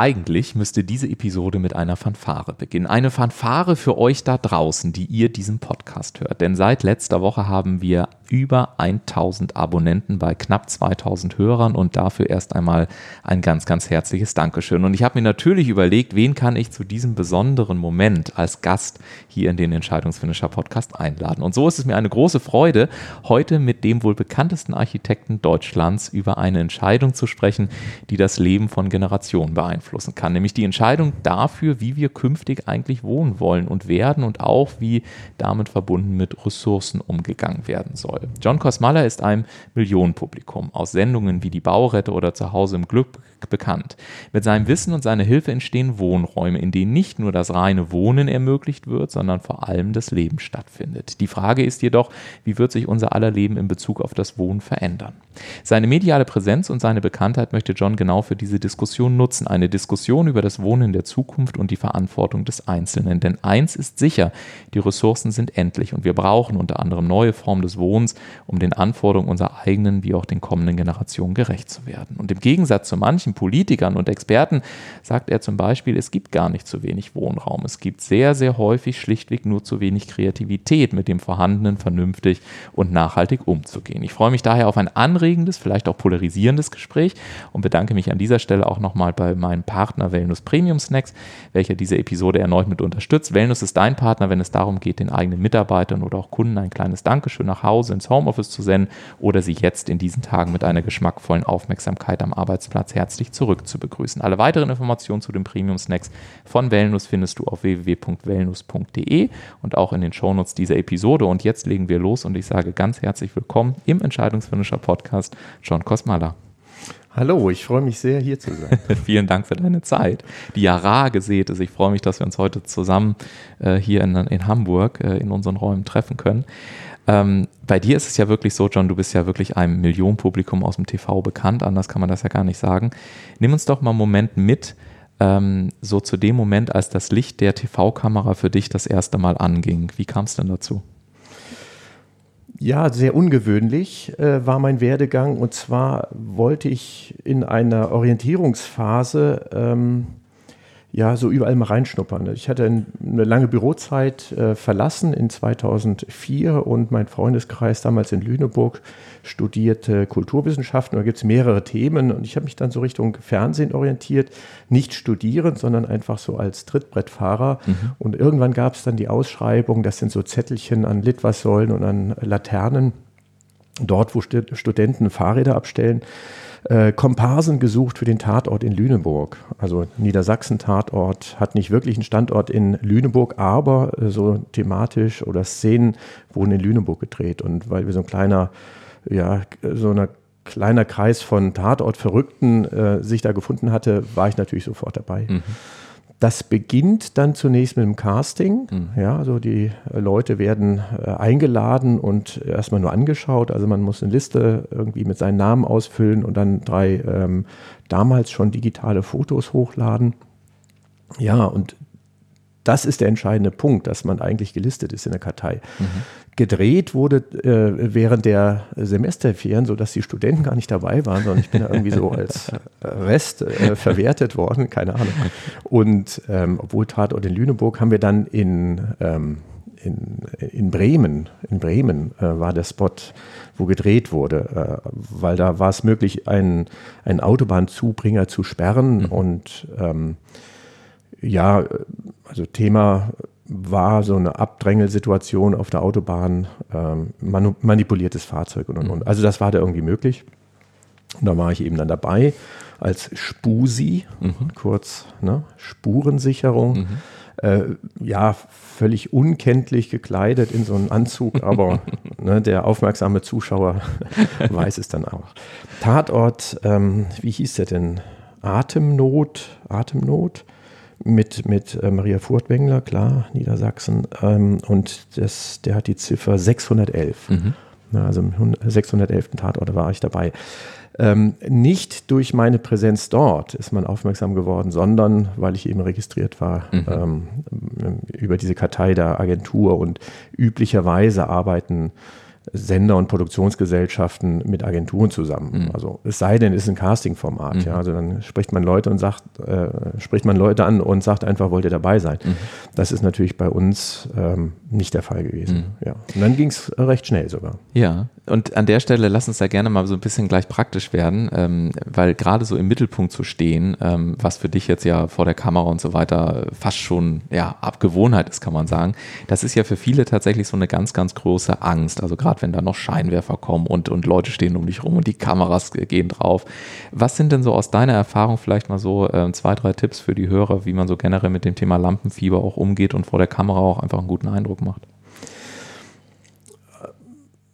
Eigentlich müsste diese Episode mit einer Fanfare beginnen. Eine Fanfare für euch da draußen, die ihr diesen Podcast hört. Denn seit letzter Woche haben wir über 1000 Abonnenten bei knapp 2000 Hörern und dafür erst einmal ein ganz, ganz herzliches Dankeschön. Und ich habe mir natürlich überlegt, wen kann ich zu diesem besonderen Moment als Gast hier in den Entscheidungsfinisher Podcast einladen. Und so ist es mir eine große Freude, heute mit dem wohl bekanntesten Architekten Deutschlands über eine Entscheidung zu sprechen, die das Leben von Generationen beeinflussen kann. Nämlich die Entscheidung dafür, wie wir künftig eigentlich wohnen wollen und werden und auch wie damit verbunden mit Ressourcen umgegangen werden soll soll. John Kosmala ist einem Millionenpublikum aus Sendungen wie Die Baurette oder Zuhause im Glück bekannt. Mit seinem Wissen und seiner Hilfe entstehen Wohnräume, in denen nicht nur das reine Wohnen ermöglicht wird, sondern vor allem das Leben stattfindet. Die Frage ist jedoch, wie wird sich unser aller Leben in Bezug auf das Wohnen verändern? Seine mediale Präsenz und seine Bekanntheit möchte John genau für diese Diskussion nutzen. Eine Diskussion über das Wohnen der Zukunft und die Verantwortung des Einzelnen. Denn eins ist sicher, die Ressourcen sind endlich und wir brauchen unter anderem neue Formen des Wohnens, um den Anforderungen unserer eigenen wie auch den kommenden Generationen gerecht zu werden. Und im Gegensatz zu manchen manchen Politikern und Experten sagt er zum Beispiel, es gibt gar nicht zu wenig Wohnraum. Es gibt sehr, sehr häufig schlichtweg nur zu wenig Kreativität, mit dem Vorhandenen vernünftig und nachhaltig umzugehen. Ich freue mich daher auf ein anregendes, vielleicht auch polarisierendes Gespräch und bedanke mich an dieser Stelle auch nochmal bei meinem Partner Wellness Premium Snacks, welcher diese Episode erneut mit unterstützt. Wellness ist dein Partner, wenn es darum geht, den eigenen Mitarbeitern oder auch Kunden ein kleines Dankeschön nach Hause ins Homeoffice zu senden oder sie jetzt in diesen Tagen mit einer geschmackvollen Aufmerksamkeit am Arbeitsplatz herzlich zurück zu begrüßen. Alle weiteren Informationen zu den Premium Snacks von Wellnus findest du auf www.wellnus.de und auch in den Shownotes dieser Episode. Und jetzt legen wir los und ich sage ganz herzlich willkommen im Entscheidungsfinisher Podcast John Kosmala. Hallo, ich freue mich sehr, hier zu sein. Vielen Dank für deine Zeit, die ja rar gesät ist. Ich freue mich, dass wir uns heute zusammen äh, hier in, in Hamburg äh, in unseren Räumen treffen können. Ähm, bei dir ist es ja wirklich so, John, du bist ja wirklich einem Millionenpublikum aus dem TV bekannt, anders kann man das ja gar nicht sagen. Nimm uns doch mal einen Moment mit, ähm, so zu dem Moment, als das Licht der TV-Kamera für dich das erste Mal anging. Wie kam es denn dazu? Ja, sehr ungewöhnlich äh, war mein Werdegang. Und zwar wollte ich in einer Orientierungsphase ähm, ja, so überall mal reinschnuppern. Ich hatte eine lange Bürozeit äh, verlassen in 2004 und mein Freundeskreis damals in Lüneburg studierte Kulturwissenschaften. Da gibt es mehrere Themen und ich habe mich dann so Richtung Fernsehen orientiert, nicht studierend, sondern einfach so als Trittbrettfahrer. Mhm. Und irgendwann gab es dann die Ausschreibung, das sind so Zettelchen an Litwassäulen und an Laternen, dort, wo Studenten Fahrräder abstellen äh, Komparsen gesucht für den Tatort in Lüneburg. Also Niedersachsen-Tatort hat nicht wirklich einen Standort in Lüneburg, aber äh, so thematisch oder Szenen wurden in Lüneburg gedreht. Und weil wir so ein kleiner, ja, so ein kleiner Kreis von Tatort-Verrückten äh, sich da gefunden hatte, war ich natürlich sofort dabei. Mhm. Das beginnt dann zunächst mit dem Casting. Mhm. Ja, also die Leute werden äh, eingeladen und erstmal nur angeschaut. Also man muss eine Liste irgendwie mit seinen Namen ausfüllen und dann drei ähm, damals schon digitale Fotos hochladen. Ja, und das ist der entscheidende Punkt, dass man eigentlich gelistet ist in der Kartei. Mhm. Gedreht wurde äh, während der Semesterferien, sodass die Studenten gar nicht dabei waren, sondern ich bin da irgendwie so als Rest äh, verwertet worden, keine Ahnung. Und ähm, obwohl Tatort in Lüneburg haben wir dann in, ähm, in, in Bremen, in Bremen äh, war der Spot, wo gedreht wurde, äh, weil da war es möglich, einen, einen Autobahnzubringer zu sperren mhm. und ähm, ja, also Thema war so eine Abdrängelsituation auf der Autobahn, ähm, manipuliertes Fahrzeug und, und, und. Also das war da irgendwie möglich. Und da war ich eben dann dabei als Spusi, mhm. kurz ne, Spurensicherung. Mhm. Äh, ja, völlig unkenntlich gekleidet in so einen Anzug, aber ne, der aufmerksame Zuschauer weiß es dann auch. Tatort, ähm, wie hieß der denn? Atemnot, Atemnot mit, mit äh, Maria Furtwängler, klar, Niedersachsen. Ähm, und das, der hat die Ziffer 611. Mhm. Na, also im 611. Tatort war ich dabei. Ähm, nicht durch meine Präsenz dort ist man aufmerksam geworden, sondern weil ich eben registriert war mhm. ähm, über diese Kartei der Agentur und üblicherweise arbeiten Sender und Produktionsgesellschaften mit Agenturen zusammen. Mhm. Also es sei denn, es ist ein Casting-Format. Mhm. Ja, also dann spricht man Leute und sagt, äh, spricht man Leute an und sagt einfach, wollt ihr dabei sein. Mhm. Das ist natürlich bei uns ähm, nicht der Fall gewesen. Mhm. Ja. Und dann ging es recht schnell sogar. Ja, und an der Stelle lass uns da gerne mal so ein bisschen gleich praktisch werden, ähm, weil gerade so im Mittelpunkt zu stehen, ähm, was für dich jetzt ja vor der Kamera und so weiter fast schon ja Abgewohnheit ist, kann man sagen, das ist ja für viele tatsächlich so eine ganz, ganz große Angst. Also gerade wenn da noch Scheinwerfer kommen und, und Leute stehen um dich rum und die Kameras gehen drauf. Was sind denn so aus deiner Erfahrung vielleicht mal so äh, zwei, drei Tipps für die Hörer, wie man so generell mit dem Thema Lampenfieber auch umgeht und vor der Kamera auch einfach einen guten Eindruck macht?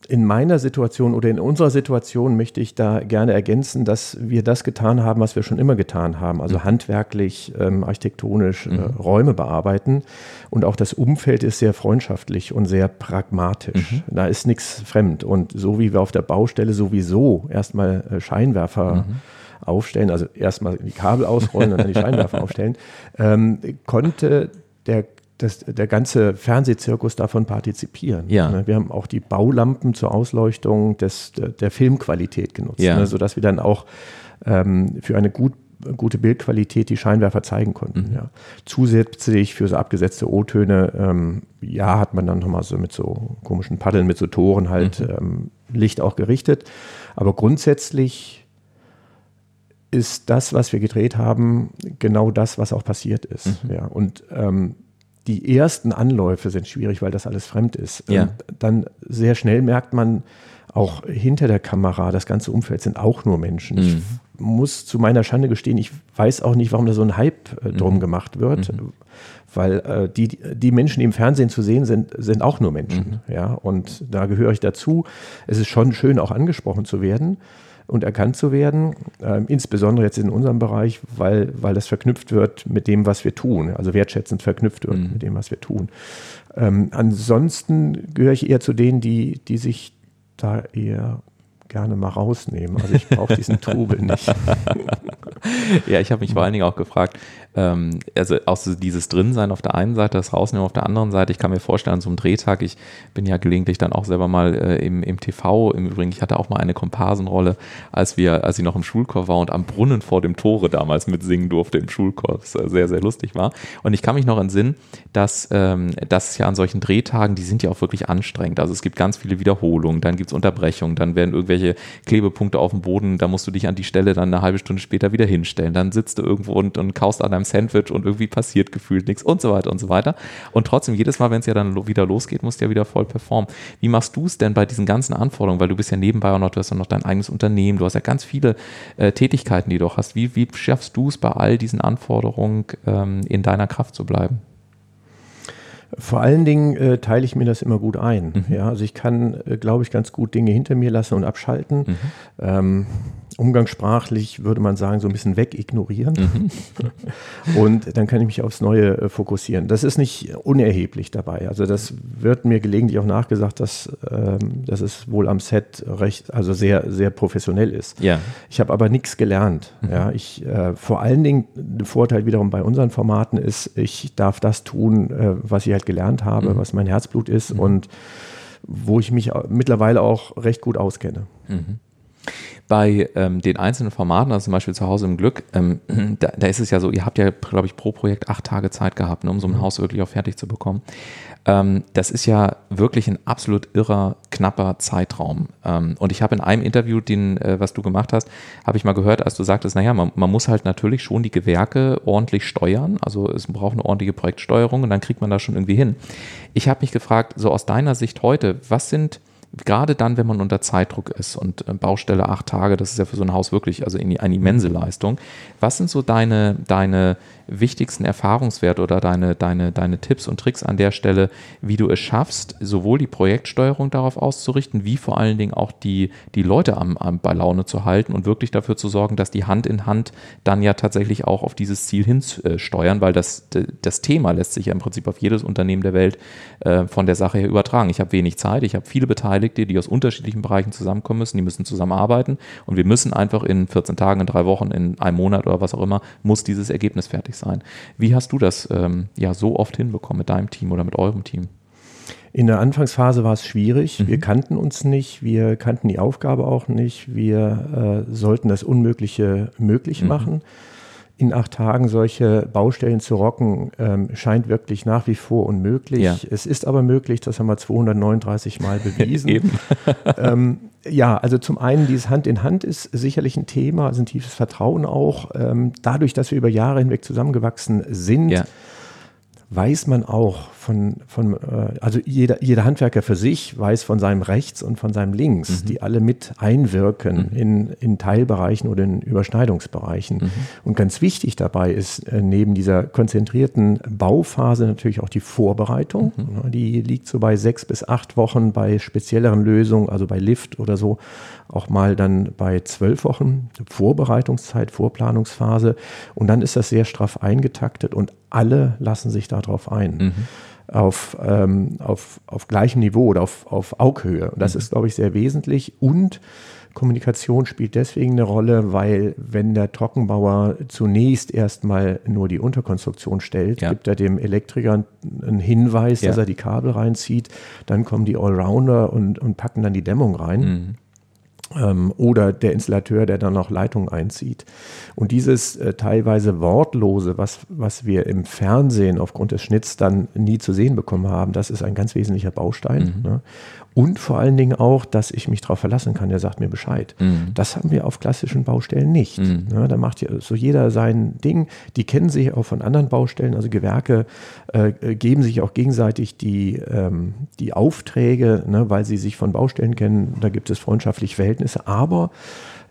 In meiner Situation oder in unserer Situation möchte ich da gerne ergänzen, dass wir das getan haben, was wir schon immer getan haben, also mhm. handwerklich, ähm, architektonisch äh, mhm. Räume bearbeiten. Und auch das Umfeld ist sehr freundschaftlich und sehr pragmatisch. Mhm. Da ist nichts fremd. Und so wie wir auf der Baustelle sowieso erstmal äh, Scheinwerfer mhm. aufstellen, also erstmal die Kabel ausrollen und dann die Scheinwerfer aufstellen, ähm, konnte der das, der ganze Fernsehzirkus davon partizipieren. Ja. Ne, wir haben auch die Baulampen zur Ausleuchtung des, der Filmqualität genutzt, ja. ne, sodass wir dann auch ähm, für eine gut, gute Bildqualität die Scheinwerfer zeigen konnten. Mhm. Ja. Zusätzlich für so abgesetzte O-Töne, ähm, ja, hat man dann nochmal so mit so komischen Paddeln, mit so Toren halt mhm. ähm, Licht auch gerichtet. Aber grundsätzlich ist das, was wir gedreht haben, genau das, was auch passiert ist. Mhm. Ja. Und ähm, die ersten Anläufe sind schwierig, weil das alles fremd ist. Ja. dann sehr schnell merkt man, auch hinter der Kamera, das ganze Umfeld sind auch nur Menschen. Mhm. Ich muss zu meiner Schande gestehen, ich weiß auch nicht, warum da so ein Hype äh, drum mhm. gemacht wird, mhm. weil äh, die, die Menschen, die im Fernsehen zu sehen sind, sind auch nur Menschen. Mhm. Ja, und da gehöre ich dazu. Es ist schon schön, auch angesprochen zu werden und erkannt zu werden, äh, insbesondere jetzt in unserem Bereich, weil, weil das verknüpft wird mit dem, was wir tun, also wertschätzend verknüpft wird mhm. mit dem, was wir tun. Ähm, ansonsten gehöre ich eher zu denen, die, die sich da eher gerne mal rausnehmen. Also ich brauche diesen Trubel nicht. ja, ich habe mich vor allen Dingen auch gefragt, ähm, also auch so dieses Drinsein auf der einen Seite, das Rausnehmen auf der anderen Seite. Ich kann mir vorstellen, an so einem Drehtag, ich bin ja gelegentlich dann auch selber mal äh, im, im TV, im Übrigen, ich hatte auch mal eine Komparsenrolle, als wir, als ich noch im Schulchor war und am Brunnen vor dem Tore damals mitsingen durfte im Schulchor, was äh, sehr, sehr lustig war. Und ich kann mich noch entsinnen, dass, ähm, dass ja an solchen Drehtagen, die sind ja auch wirklich anstrengend. Also es gibt ganz viele Wiederholungen, dann gibt es Unterbrechungen, dann werden irgendwelche Klebepunkte auf dem Boden, da musst du dich an die Stelle dann eine halbe Stunde später wieder hinstellen. Dann sitzt du irgendwo und, und kaust an deinem Sandwich und irgendwie passiert gefühlt nichts und so weiter und so weiter. Und trotzdem, jedes Mal, wenn es ja dann wieder losgeht, musst du ja wieder voll performen. Wie machst du es denn bei diesen ganzen Anforderungen? Weil du bist ja nebenbei auch noch, du hast ja noch dein eigenes Unternehmen, du hast ja ganz viele äh, Tätigkeiten, die du hast. Wie, wie schaffst du es bei all diesen Anforderungen ähm, in deiner Kraft zu bleiben? Vor allen Dingen äh, teile ich mir das immer gut ein. Mhm. Ja, also ich kann, äh, glaube ich, ganz gut Dinge hinter mir lassen und abschalten. Mhm. Ähm, umgangssprachlich würde man sagen, so ein bisschen wegignorieren. Mhm. Und dann kann ich mich aufs Neue äh, fokussieren. Das ist nicht unerheblich dabei. Also das wird mir gelegentlich auch nachgesagt, dass, ähm, dass es wohl am Set recht, also sehr, sehr professionell ist. Ja. Ich habe aber nichts gelernt. Mhm. Ja, ich, äh, vor allen Dingen, der Vorteil wiederum bei unseren Formaten ist, ich darf das tun, äh, was ich halt gelernt habe, mhm. was mein Herzblut ist mhm. und wo ich mich mittlerweile auch recht gut auskenne. Mhm bei ähm, den einzelnen Formaten, also zum Beispiel zu Hause im Glück, ähm, da, da, ist es ja so, ihr habt ja, glaube ich, pro Projekt acht Tage Zeit gehabt, ne, um so ein mhm. Haus wirklich auch fertig zu bekommen. Ähm, das ist ja wirklich ein absolut irrer, knapper Zeitraum. Ähm, und ich habe in einem Interview, den, äh, was du gemacht hast, habe ich mal gehört, als du sagtest, naja, man, man muss halt natürlich schon die Gewerke ordentlich steuern. Also es braucht eine ordentliche Projektsteuerung und dann kriegt man das schon irgendwie hin. Ich habe mich gefragt, so aus deiner Sicht heute, was sind gerade dann, wenn man unter Zeitdruck ist und äh, Baustelle acht Tage, das ist ja für so ein Haus wirklich also eine immense Leistung. Was sind so deine, deine wichtigsten Erfahrungswerte oder deine, deine, deine Tipps und Tricks an der Stelle, wie du es schaffst, sowohl die Projektsteuerung darauf auszurichten, wie vor allen Dingen auch die, die Leute am, am, bei Laune zu halten und wirklich dafür zu sorgen, dass die Hand in Hand dann ja tatsächlich auch auf dieses Ziel hinsteuern, weil das, das Thema lässt sich ja im Prinzip auf jedes Unternehmen der Welt äh, von der Sache her übertragen. Ich habe wenig Zeit, ich habe viele Beteiligte, die aus unterschiedlichen Bereichen zusammenkommen müssen, die müssen zusammenarbeiten und wir müssen einfach in 14 Tagen, in drei Wochen, in einem Monat oder was auch immer, muss dieses Ergebnis fertig sein. Wie hast du das ähm, ja so oft hinbekommen mit deinem Team oder mit eurem Team? In der Anfangsphase war es schwierig. Mhm. Wir kannten uns nicht, wir kannten die Aufgabe auch nicht. Wir äh, sollten das Unmögliche möglich mhm. In acht Tagen solche Baustellen zu rocken, ähm, scheint wirklich nach wie vor unmöglich. Ja. Es ist aber möglich, das haben wir 239 Mal bewiesen. ähm, ja, also zum einen dieses Hand in Hand ist sicherlich ein Thema, also ein tiefes Vertrauen auch. Ähm, dadurch, dass wir über Jahre hinweg zusammengewachsen sind, ja weiß man auch von, von äh, also jeder, jeder Handwerker für sich weiß von seinem Rechts und von seinem Links, mhm. die alle mit einwirken mhm. in, in Teilbereichen oder in Überschneidungsbereichen. Mhm. Und ganz wichtig dabei ist äh, neben dieser konzentrierten Bauphase natürlich auch die Vorbereitung. Mhm. Die liegt so bei sechs bis acht Wochen bei spezielleren Lösungen, also bei Lift oder so, auch mal dann bei zwölf Wochen Vorbereitungszeit, Vorplanungsphase. Und dann ist das sehr straff eingetaktet und alle lassen sich darauf ein. Mhm. Auf, ähm, auf, auf gleichem Niveau oder auf, auf Aughöhe. Und das mhm. ist, glaube ich, sehr wesentlich. Und Kommunikation spielt deswegen eine Rolle, weil wenn der Trockenbauer zunächst erstmal nur die Unterkonstruktion stellt, ja. gibt er dem Elektriker einen Hinweis, ja. dass er die Kabel reinzieht, dann kommen die Allrounder und, und packen dann die Dämmung rein. Mhm oder der Installateur, der dann noch Leitung einzieht. Und dieses äh, teilweise Wortlose, was, was wir im Fernsehen aufgrund des Schnitts dann nie zu sehen bekommen haben, das ist ein ganz wesentlicher Baustein. Mhm. Ne? Und vor allen Dingen auch, dass ich mich darauf verlassen kann, der sagt mir Bescheid. Mhm. Das haben wir auf klassischen Baustellen nicht. Mhm. Ne? Da macht ja so jeder sein Ding. Die kennen sich auch von anderen Baustellen. Also Gewerke äh, geben sich auch gegenseitig die, ähm, die Aufträge, ne? weil sie sich von Baustellen kennen. Da gibt es freundschaftliche Verhältnisse. Aber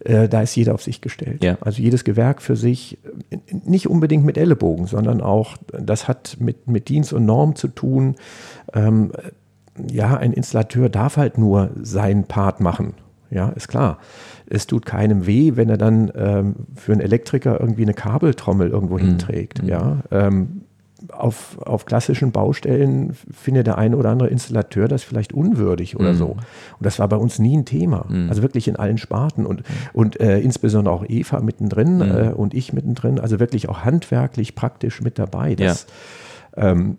äh, da ist jeder auf sich gestellt. Ja. Also jedes Gewerk für sich, nicht unbedingt mit Ellenbogen, sondern auch, das hat mit, mit Dienst und Norm zu tun. Ähm, ja, ein Installateur darf halt nur seinen Part machen. Ja, ist klar. Es tut keinem weh, wenn er dann ähm, für einen Elektriker irgendwie eine Kabeltrommel irgendwo mhm. hinträgt. Mhm. Ja, ähm, auf, auf klassischen Baustellen findet der eine oder andere Installateur das vielleicht unwürdig oder mhm. so. Und das war bei uns nie ein Thema. Mhm. Also wirklich in allen Sparten und, und äh, insbesondere auch Eva mittendrin mhm. äh, und ich mittendrin. Also wirklich auch handwerklich praktisch mit dabei. Das, ja. ähm,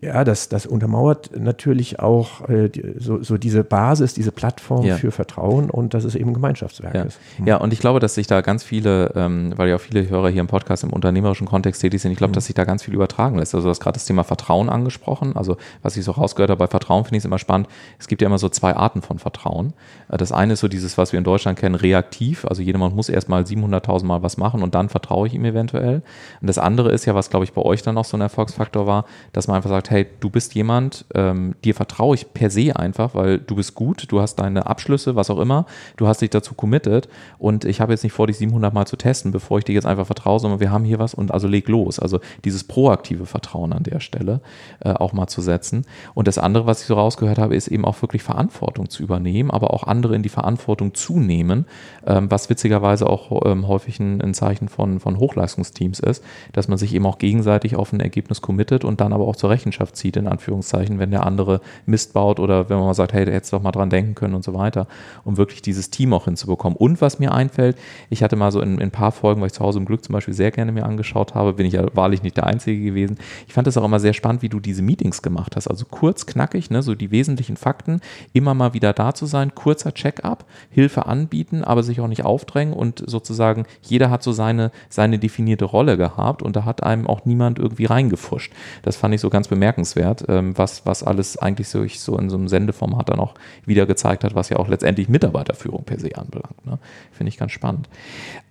ja, das, das untermauert natürlich auch äh, so, so diese Basis, diese Plattform ja. für Vertrauen und dass es eben ein Gemeinschaftswerk ja. ist. Mhm. Ja, und ich glaube, dass sich da ganz viele, ähm, weil ja auch viele Hörer hier im Podcast im unternehmerischen Kontext tätig sind, ich glaube, mhm. dass sich da ganz viel übertragen lässt. Also du hast gerade das Thema Vertrauen angesprochen. Also was ich so rausgehört habe bei Vertrauen, finde ich es immer spannend. Es gibt ja immer so zwei Arten von Vertrauen. Äh, das eine ist so dieses, was wir in Deutschland kennen, reaktiv. Also jemand muss erstmal 700.000 Mal was machen und dann vertraue ich ihm eventuell. Und das andere ist ja, was glaube ich bei euch dann auch so ein Erfolgsfaktor war, dass man einfach sagt, hey, du bist jemand, ähm, dir vertraue ich per se einfach, weil du bist gut, du hast deine Abschlüsse, was auch immer, du hast dich dazu committed und ich habe jetzt nicht vor, dich 700 Mal zu testen, bevor ich dir jetzt einfach vertraue, sondern wir haben hier was und also leg los. Also dieses proaktive Vertrauen an der Stelle äh, auch mal zu setzen. Und das andere, was ich so rausgehört habe, ist eben auch wirklich Verantwortung zu übernehmen, aber auch andere in die Verantwortung zu nehmen, ähm, was witzigerweise auch ähm, häufig ein, ein Zeichen von, von Hochleistungsteams ist, dass man sich eben auch gegenseitig auf ein Ergebnis committet und dann aber auch zur Rechenschaft Rechenschaft zieht, in Anführungszeichen, wenn der andere Mist baut oder wenn man mal sagt, hey, du hättest doch mal dran denken können und so weiter, um wirklich dieses Team auch hinzubekommen. Und was mir einfällt, ich hatte mal so in, in ein paar Folgen, weil ich zu Hause im Glück zum Beispiel sehr gerne mir angeschaut habe, bin ich ja wahrlich nicht der Einzige gewesen. Ich fand es auch immer sehr spannend, wie du diese Meetings gemacht hast. Also kurz, knackig, ne, so die wesentlichen Fakten, immer mal wieder da zu sein, kurzer Check-up, Hilfe anbieten, aber sich auch nicht aufdrängen und sozusagen jeder hat so seine, seine definierte Rolle gehabt und da hat einem auch niemand irgendwie reingefuscht. Das fand ich so ganz ganz bemerkenswert, ähm, was, was alles eigentlich so, ich so in so einem Sendeformat dann auch wieder gezeigt hat, was ja auch letztendlich Mitarbeiterführung per se anbelangt. Ne? Finde ich ganz spannend.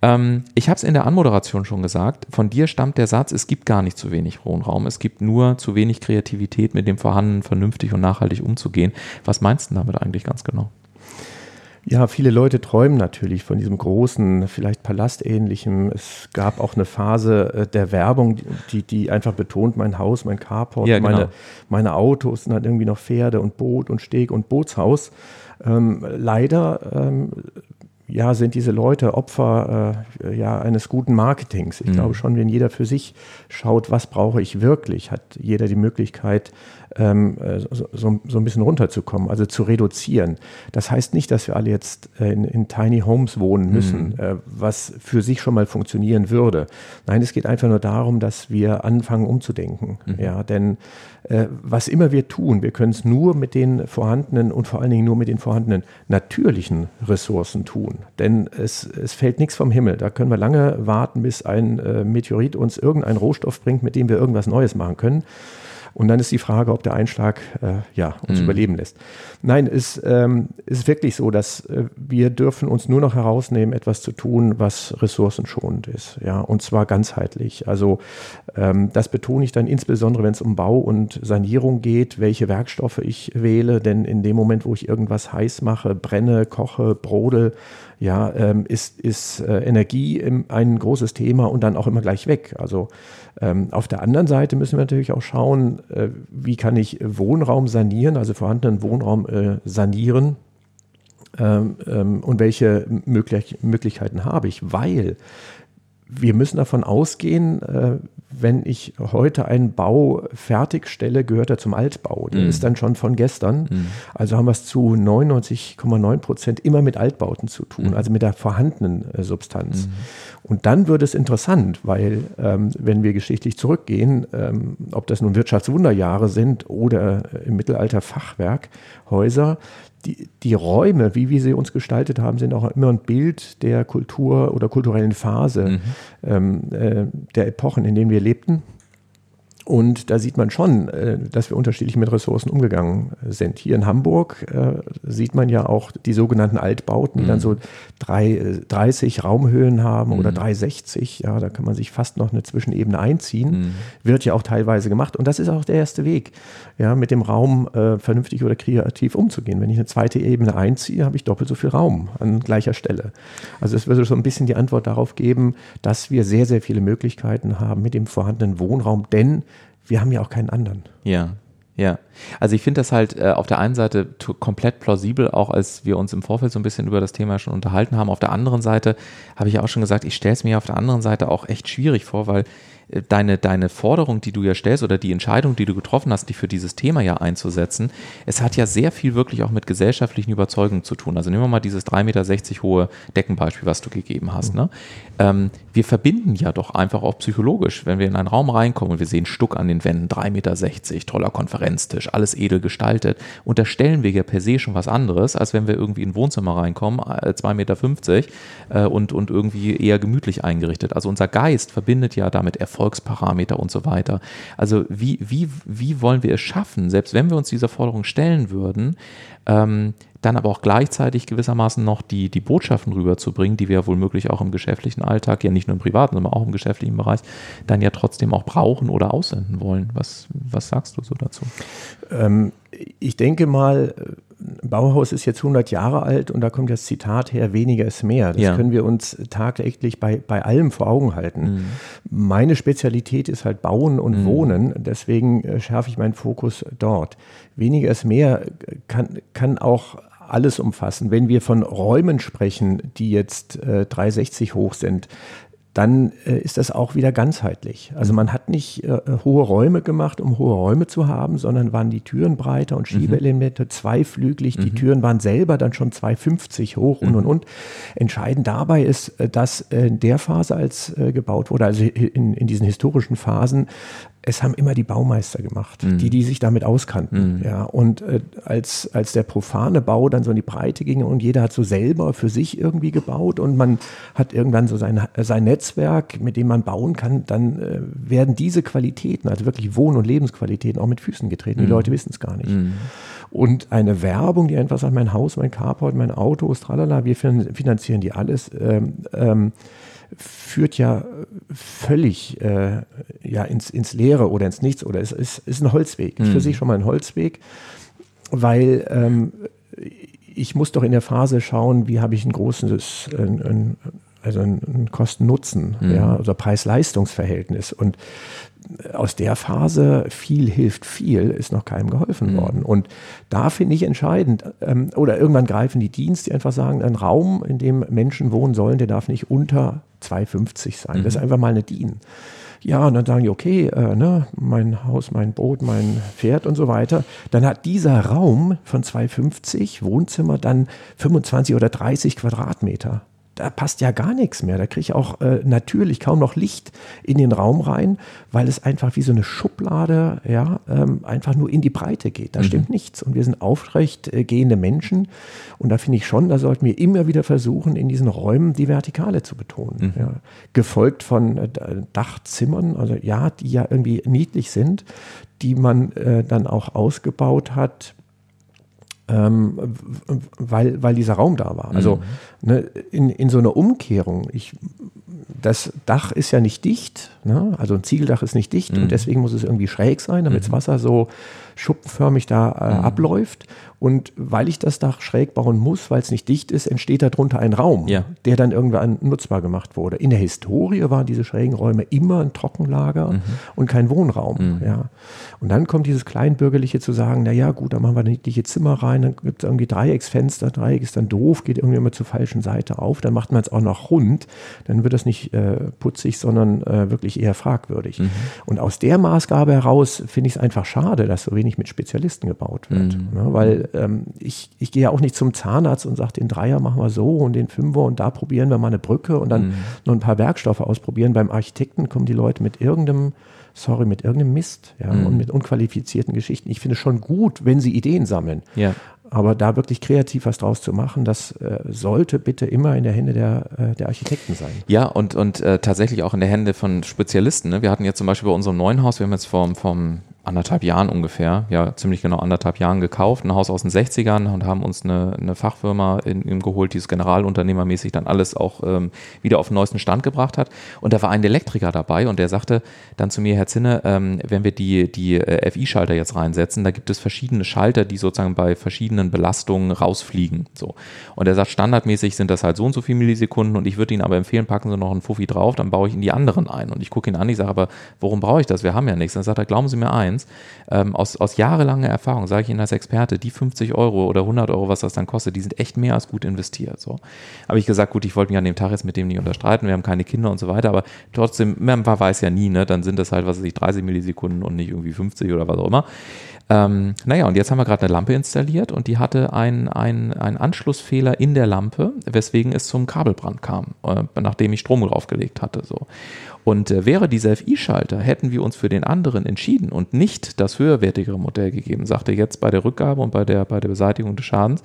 Ähm, ich habe es in der Anmoderation schon gesagt, von dir stammt der Satz, es gibt gar nicht zu wenig Wohnraum, es gibt nur zu wenig Kreativität, mit dem Vorhandenen vernünftig und nachhaltig umzugehen. Was meinst du damit eigentlich ganz genau? Ja, viele Leute träumen natürlich von diesem großen, vielleicht Palastähnlichem. Es gab auch eine Phase äh, der Werbung, die, die einfach betont, mein Haus, mein Carport, ja, genau. meine, meine Autos sind halt irgendwie noch Pferde und Boot und Steg und Bootshaus. Ähm, leider ähm, ja, sind diese Leute Opfer äh, ja, eines guten Marketings. Ich mhm. glaube schon, wenn jeder für sich schaut, was brauche ich wirklich, hat jeder die Möglichkeit, ähm, äh, so, so, so, ein bisschen runterzukommen, also zu reduzieren. Das heißt nicht, dass wir alle jetzt äh, in, in Tiny Homes wohnen müssen, mhm. äh, was für sich schon mal funktionieren würde. Nein, es geht einfach nur darum, dass wir anfangen umzudenken. Mhm. Ja, denn äh, was immer wir tun, wir können es nur mit den vorhandenen und vor allen Dingen nur mit den vorhandenen natürlichen Ressourcen tun. Denn es, es fällt nichts vom Himmel. Da können wir lange warten, bis ein äh, Meteorit uns irgendeinen Rohstoff bringt, mit dem wir irgendwas Neues machen können. Und dann ist die Frage, ob der Einschlag äh, ja, uns mhm. überleben lässt. Nein, es ähm, ist wirklich so, dass äh, wir dürfen uns nur noch herausnehmen, etwas zu tun, was ressourcenschonend ist. Ja, und zwar ganzheitlich. Also ähm, das betone ich dann insbesondere, wenn es um Bau und Sanierung geht, welche Werkstoffe ich wähle. Denn in dem Moment, wo ich irgendwas heiß mache, brenne, koche, brodel, ja, ähm, ist, ist äh, Energie im, ein großes Thema und dann auch immer gleich weg. Also ähm, auf der anderen Seite müssen wir natürlich auch schauen, äh, wie kann ich Wohnraum sanieren, also vorhandenen Wohnraum äh, sanieren. Ähm, ähm, und welche möglich Möglichkeiten habe ich, weil wir müssen davon ausgehen, äh, wenn ich heute einen Bau fertigstelle, gehört er zum Altbau. Der mm. ist dann schon von gestern. Mm. Also haben wir es zu 99,9 Prozent immer mit Altbauten zu tun, mm. also mit der vorhandenen äh, Substanz. Mhm. Und dann wird es interessant, weil ähm, wenn wir geschichtlich zurückgehen, ähm, ob das nun Wirtschaftswunderjahre sind oder äh, im Mittelalter Fachwerkhäuser, die, die Räume, wie wir sie uns gestaltet haben, sind auch immer ein Bild der Kultur oder kulturellen Phase mhm. ähm, äh, der Epochen, in denen wir lebten. Und da sieht man schon, äh, dass wir unterschiedlich mit Ressourcen umgegangen sind. Hier in Hamburg äh, sieht man ja auch die sogenannten Altbauten, die mhm. dann so drei, 30 Raumhöhen haben mhm. oder 360. Ja, da kann man sich fast noch eine Zwischenebene einziehen. Mhm. Wird ja auch teilweise gemacht. Und das ist auch der erste Weg, ja, mit dem Raum äh, vernünftig oder kreativ umzugehen. Wenn ich eine zweite Ebene einziehe, habe ich doppelt so viel Raum an gleicher Stelle. Also es würde so ein bisschen die Antwort darauf geben, dass wir sehr, sehr viele Möglichkeiten haben mit dem vorhandenen Wohnraum, denn wir haben ja auch keinen anderen. Ja, ja, also ich finde das halt äh, auf der einen Seite komplett plausibel, auch als wir uns im Vorfeld so ein bisschen über das Thema schon unterhalten haben. Auf der anderen Seite habe ich auch schon gesagt, ich stelle es mir auf der anderen Seite auch echt schwierig vor, weil deine, deine Forderung, die du ja stellst oder die Entscheidung, die du getroffen hast, dich für dieses Thema ja einzusetzen, es hat ja sehr viel wirklich auch mit gesellschaftlichen Überzeugungen zu tun. Also nehmen wir mal dieses 3,60 Meter hohe Deckenbeispiel, was du gegeben hast. Mhm. Ne? Ähm, wir verbinden ja doch einfach auch psychologisch, wenn wir in einen Raum reinkommen und wir sehen Stuck an den Wänden, 3,60 Meter, toller Konferenztisch, alles edel gestaltet, unterstellen wir ja per se schon was anderes, als wenn wir irgendwie in ein Wohnzimmer reinkommen, 2,50 äh, Meter äh, und, und irgendwie eher gemütlich eingerichtet. Also unser Geist verbindet ja damit Erfolg Erfolgsparameter und so weiter. Also wie, wie, wie wollen wir es schaffen, selbst wenn wir uns dieser Forderung stellen würden, ähm, dann aber auch gleichzeitig gewissermaßen noch die, die Botschaften rüberzubringen, die wir ja wohl möglich auch im geschäftlichen Alltag, ja nicht nur im privaten, sondern auch im geschäftlichen Bereich, dann ja trotzdem auch brauchen oder aussenden wollen. Was, was sagst du so dazu? Ähm, ich denke mal, Bauhaus ist jetzt 100 Jahre alt und da kommt das Zitat her, weniger ist mehr. Das ja. können wir uns tagtäglich bei, bei allem vor Augen halten. Mhm. Meine Spezialität ist halt Bauen und mhm. Wohnen, deswegen äh, schärfe ich meinen Fokus dort. Weniger ist mehr kann, kann auch alles umfassen. Wenn wir von Räumen sprechen, die jetzt äh, 360 hoch sind, dann äh, ist das auch wieder ganzheitlich. Also man hat nicht äh, hohe Räume gemacht, um hohe Räume zu haben, sondern waren die Türen breiter und mhm. Schiebeelemente mhm. zweiflügelig. Mhm. Die Türen waren selber dann schon 2,50 hoch und mhm. und und. Entscheidend dabei ist, äh, dass äh, in der Phase, als äh, gebaut wurde, also in, in diesen historischen Phasen, es haben immer die Baumeister gemacht, mhm. die, die sich damit auskannten. Mhm. Ja, und äh, als, als der profane Bau dann so in die Breite ging und jeder hat so selber für sich irgendwie gebaut und man hat irgendwann so sein, sein Netzwerk, mit dem man bauen kann, dann äh, werden diese Qualitäten, also wirklich Wohn- und Lebensqualitäten, auch mit Füßen getreten. Die mhm. Leute wissen es gar nicht. Mhm. Und eine Werbung, die einfach sagt, mein Haus, mein Carport, mein Auto, tralala, wir finanzieren die alles. Ähm, ähm, führt ja völlig äh, ja, ins, ins Leere oder ins Nichts oder es ist, ist ein Holzweg. Ist für mhm. sich schon mal ein Holzweg, weil ähm, ich muss doch in der Phase schauen, wie habe ich ein großes, ein, ein, also ein Kosten-Nutzen, mhm. ja, also Preis-Leistungs-Verhältnis. Und aus der Phase viel hilft viel, ist noch keinem geholfen mhm. worden. Und da finde ich entscheidend, ähm, oder irgendwann greifen die Dienste, die einfach sagen, ein Raum, in dem Menschen wohnen sollen, der darf nicht unter 2,50 sein. Mhm. Das ist mhm. einfach mal eine DIN. Ja, und dann sagen die, okay, äh, ne, mein Haus, mein Boot, mein Pferd und so weiter. Dann hat dieser Raum von 2,50 Wohnzimmer dann 25 oder 30 Quadratmeter da passt ja gar nichts mehr. Da kriege ich auch äh, natürlich kaum noch Licht in den Raum rein, weil es einfach wie so eine Schublade, ja, ähm, einfach nur in die Breite geht. Da mhm. stimmt nichts. Und wir sind aufrecht äh, gehende Menschen. Und da finde ich schon, da sollten wir immer wieder versuchen, in diesen Räumen die Vertikale zu betonen. Mhm. Ja. Gefolgt von äh, Dachzimmern, also ja, die ja irgendwie niedlich sind, die man äh, dann auch ausgebaut hat ähm, weil, weil dieser Raum da war. Also mhm. ne, in, in so einer Umkehrung, ich, das Dach ist ja nicht dicht, ne? also ein Ziegeldach ist nicht dicht mhm. und deswegen muss es irgendwie schräg sein, damit das mhm. Wasser so schuppenförmig da äh, mhm. abläuft. Und weil ich das Dach schräg bauen muss, weil es nicht dicht ist, entsteht darunter ein Raum, ja. der dann irgendwann nutzbar gemacht wurde. In der Historie waren diese schrägen Räume immer ein Trockenlager mhm. und kein Wohnraum. Mhm. Ja. Und dann kommt dieses Kleinbürgerliche zu sagen, na ja, gut, dann machen wir niedliche Zimmer rein, dann gibt es irgendwie Dreiecksfenster, Dreieck ist dann doof, geht irgendwie immer zur falschen Seite auf, dann macht man es auch noch rund, dann wird das nicht äh, putzig, sondern äh, wirklich eher fragwürdig. Mhm. Und aus der Maßgabe heraus finde ich es einfach schade, dass so wenig mit Spezialisten gebaut wird. Mhm. Ne, weil ähm, ich, ich gehe ja auch nicht zum Zahnarzt und sage, den Dreier machen wir so und den Fünfer und da probieren wir mal eine Brücke und dann mhm. noch ein paar Werkstoffe ausprobieren. Beim Architekten kommen die Leute mit irgendeinem sorry, mit irgendeinem Mist ja, mhm. und mit unqualifizierten Geschichten. Ich finde es schon gut, wenn sie Ideen sammeln. Ja. Aber da wirklich kreativ was draus zu machen, das äh, sollte bitte immer in der Hände der, äh, der Architekten sein. Ja, und, und äh, tatsächlich auch in der Hände von Spezialisten. Ne? Wir hatten jetzt zum Beispiel bei unserem neuen Haus, wir haben jetzt vom, vom anderthalb Jahren ungefähr, ja, ziemlich genau anderthalb Jahren gekauft, ein Haus aus den 60ern und haben uns eine, eine Fachfirma in, in geholt, die es generalunternehmermäßig dann alles auch ähm, wieder auf den neuesten Stand gebracht hat. Und da war ein Elektriker dabei und der sagte dann zu mir, Herr Zinne, ähm, wenn wir die, die äh, FI-Schalter jetzt reinsetzen, da gibt es verschiedene Schalter, die sozusagen bei verschiedenen Belastungen rausfliegen. So. Und er sagt, standardmäßig sind das halt so und so viele Millisekunden und ich würde Ihnen aber empfehlen, packen Sie noch einen Fuffi drauf, dann baue ich in die anderen ein. Und ich gucke ihn an, ich sage aber, warum brauche ich das? Wir haben ja nichts. Dann sagt er, glauben Sie mir ein, eins, ähm, aus, aus jahrelanger Erfahrung, sage ich Ihnen als Experte, die 50 Euro oder 100 Euro, was das dann kostet, die sind echt mehr als gut investiert. So. Habe ich gesagt, gut, ich wollte mich an dem Tag jetzt mit dem nicht unterstreiten, wir haben keine Kinder und so weiter, aber trotzdem, man weiß ja nie, ne? dann sind das halt, was weiß ich, 30 Millisekunden und nicht irgendwie 50 oder was auch immer. Ähm, naja, und jetzt haben wir gerade eine Lampe installiert und die hatte einen ein Anschlussfehler in der Lampe, weswegen es zum Kabelbrand kam, äh, nachdem ich Strom draufgelegt hatte. So. Und äh, wäre dieser FI-Schalter, hätten wir uns für den anderen entschieden und nicht das höherwertigere Modell gegeben, sagte jetzt bei der Rückgabe und bei der, bei der Beseitigung des Schadens,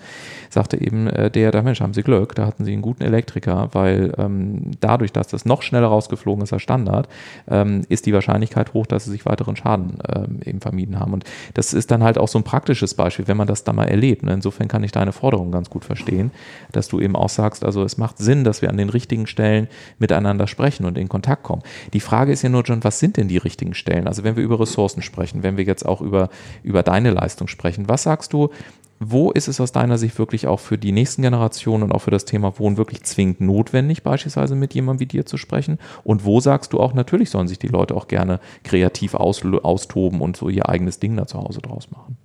sagte eben äh, der, der Mensch, haben Sie Glück, da hatten Sie einen guten Elektriker, weil ähm, dadurch, dass das noch schneller rausgeflogen ist als Standard, ähm, ist die Wahrscheinlichkeit hoch, dass Sie sich weiteren Schaden ähm, eben vermieden haben. Und das ist dann halt auch so ein praktisches Beispiel, wenn man das da mal erlebt. Ne? Insofern kann ich deine Forderung ganz gut verstehen, dass du eben auch sagst, also es macht Sinn, dass wir an den richtigen Stellen miteinander sprechen und in Kontakt kommen. Die Frage ist ja nur, John, was sind denn die richtigen Stellen? Also wenn wir über Ressourcen sprechen, wenn wir jetzt auch über, über deine Leistung sprechen, was sagst du, wo ist es aus deiner Sicht wirklich auch für die nächsten Generationen und auch für das Thema Wohnen wirklich zwingend notwendig, beispielsweise mit jemandem wie dir zu sprechen? Und wo sagst du auch, natürlich sollen sich die Leute auch gerne kreativ aus, austoben und so ihr eigenes Ding da zu Hause draus machen?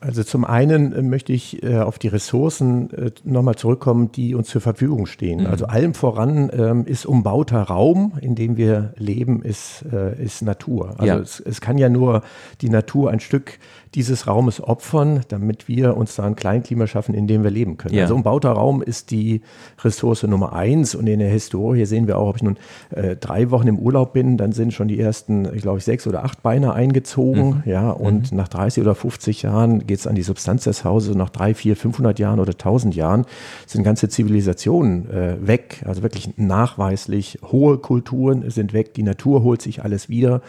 Also zum einen äh, möchte ich äh, auf die Ressourcen äh, nochmal zurückkommen, die uns zur Verfügung stehen. Mhm. Also allem voran ähm, ist umbauter Raum, in dem wir leben, ist, äh, ist Natur. Also ja. es, es, kann ja nur die Natur ein Stück dieses Raumes opfern, damit wir uns da ein Kleinklima schaffen, in dem wir leben können. Ja. Also umbauter Raum ist die Ressource Nummer eins und in der Historie sehen wir auch, ob ich nun äh, drei Wochen im Urlaub bin, dann sind schon die ersten, ich glaube, sechs oder acht Beine eingezogen, mhm. ja, und mhm. nach 30 oder 50 Jahren geht es an die Substanz des Hauses, nach drei, vier, 500 Jahren oder 1000 Jahren sind ganze Zivilisationen äh, weg, also wirklich nachweislich hohe Kulturen sind weg, die Natur holt sich alles wieder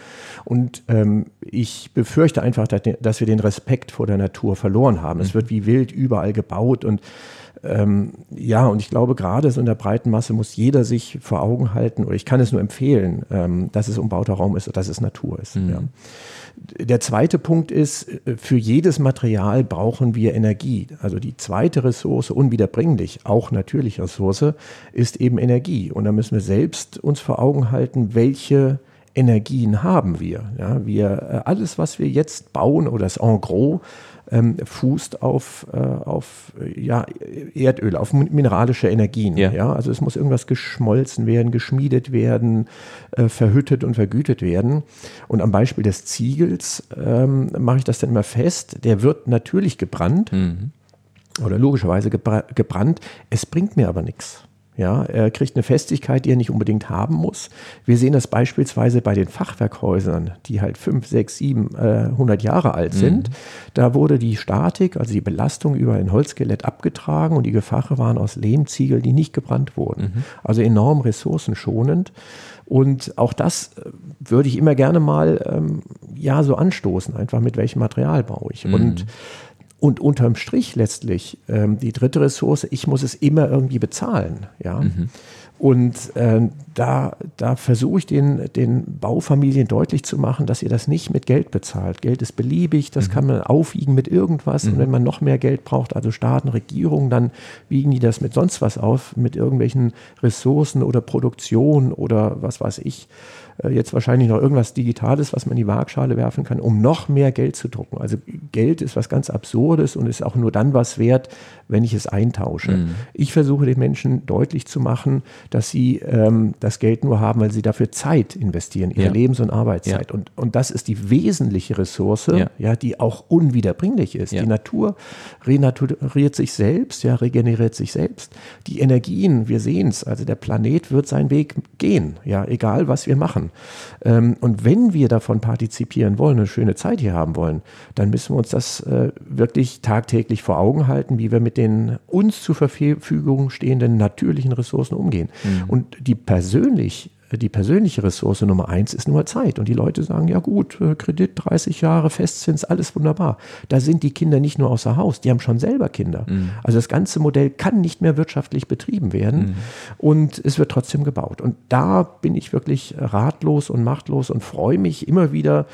und ähm, ich befürchte einfach, dass, dass wir den Respekt vor der Natur verloren haben. Mhm. Es wird wie wild überall gebaut und ähm, ja, und ich glaube, gerade so in der breiten Masse muss jeder sich vor Augen halten, oder ich kann es nur empfehlen, ähm, dass es umbauter Raum ist und dass es Natur ist. Mhm. Ja. Der zweite Punkt ist, für jedes Material brauchen wir Energie. Also die zweite Ressource, unwiederbringlich, auch natürliche Ressource, ist eben Energie. Und da müssen wir selbst uns vor Augen halten, welche Energien haben wir. Ja, wir äh, alles, was wir jetzt bauen oder das En gros, ähm, fußt auf, äh, auf ja, Erdöl, auf mineralische Energien. Ja. ja. Also es muss irgendwas geschmolzen werden, geschmiedet werden, äh, verhüttet und vergütet werden. Und am Beispiel des Ziegels ähm, mache ich das dann immer fest. Der wird natürlich gebrannt mhm. oder logischerweise gebrannt. Es bringt mir aber nichts. Ja, er kriegt eine Festigkeit, die er nicht unbedingt haben muss. Wir sehen das beispielsweise bei den Fachwerkhäusern, die halt 5, 6, 7, äh, 100 Jahre alt sind. Mhm. Da wurde die Statik, also die Belastung über ein Holzskelett abgetragen und die Gefache waren aus Lehmziegel, die nicht gebrannt wurden. Mhm. Also enorm ressourcenschonend. Und auch das äh, würde ich immer gerne mal ähm, ja so anstoßen, einfach mit welchem Material baue ich. Mhm. Und und unterm Strich letztlich ähm, die dritte Ressource, ich muss es immer irgendwie bezahlen. Ja? Mhm. Und äh, da, da versuche ich den, den Baufamilien deutlich zu machen, dass ihr das nicht mit Geld bezahlt. Geld ist beliebig, das mhm. kann man aufwiegen mit irgendwas. Mhm. Und wenn man noch mehr Geld braucht, also Staaten, Regierungen, dann wiegen die das mit sonst was auf, mit irgendwelchen Ressourcen oder Produktion oder was weiß ich. Äh, jetzt wahrscheinlich noch irgendwas Digitales, was man in die Waagschale werfen kann, um noch mehr Geld zu drucken. Also Geld ist was ganz Absurdes und ist auch nur dann was wert, wenn ich es eintausche. Mhm. Ich versuche den Menschen deutlich zu machen, dass sie ähm, das Geld nur haben, weil sie dafür Zeit investieren, ihre ja. Lebens- und Arbeitszeit. Ja. Und, und das ist die wesentliche Ressource, ja, ja die auch unwiederbringlich ist. Die Natur renaturiert sich selbst, ja, regeneriert sich selbst. Die Energien, wir sehen es, also der Planet wird seinen Weg gehen, ja, egal was wir machen. Ähm, und wenn wir davon partizipieren wollen, eine schöne Zeit hier haben wollen, dann müssen wir uns das äh, wirklich tagtäglich vor Augen halten, wie wir mit den uns zur Verfügung stehenden natürlichen Ressourcen umgehen. Mhm. Und die persönlich die persönliche Ressource Nummer eins ist nur Zeit. Und die Leute sagen, ja gut, äh, Kredit 30 Jahre, Festzins, alles wunderbar. Da sind die Kinder nicht nur außer Haus, die haben schon selber Kinder. Mhm. Also das ganze Modell kann nicht mehr wirtschaftlich betrieben werden mhm. und es wird trotzdem gebaut. Und da bin ich wirklich ratlos und machtlos und freue mich immer wieder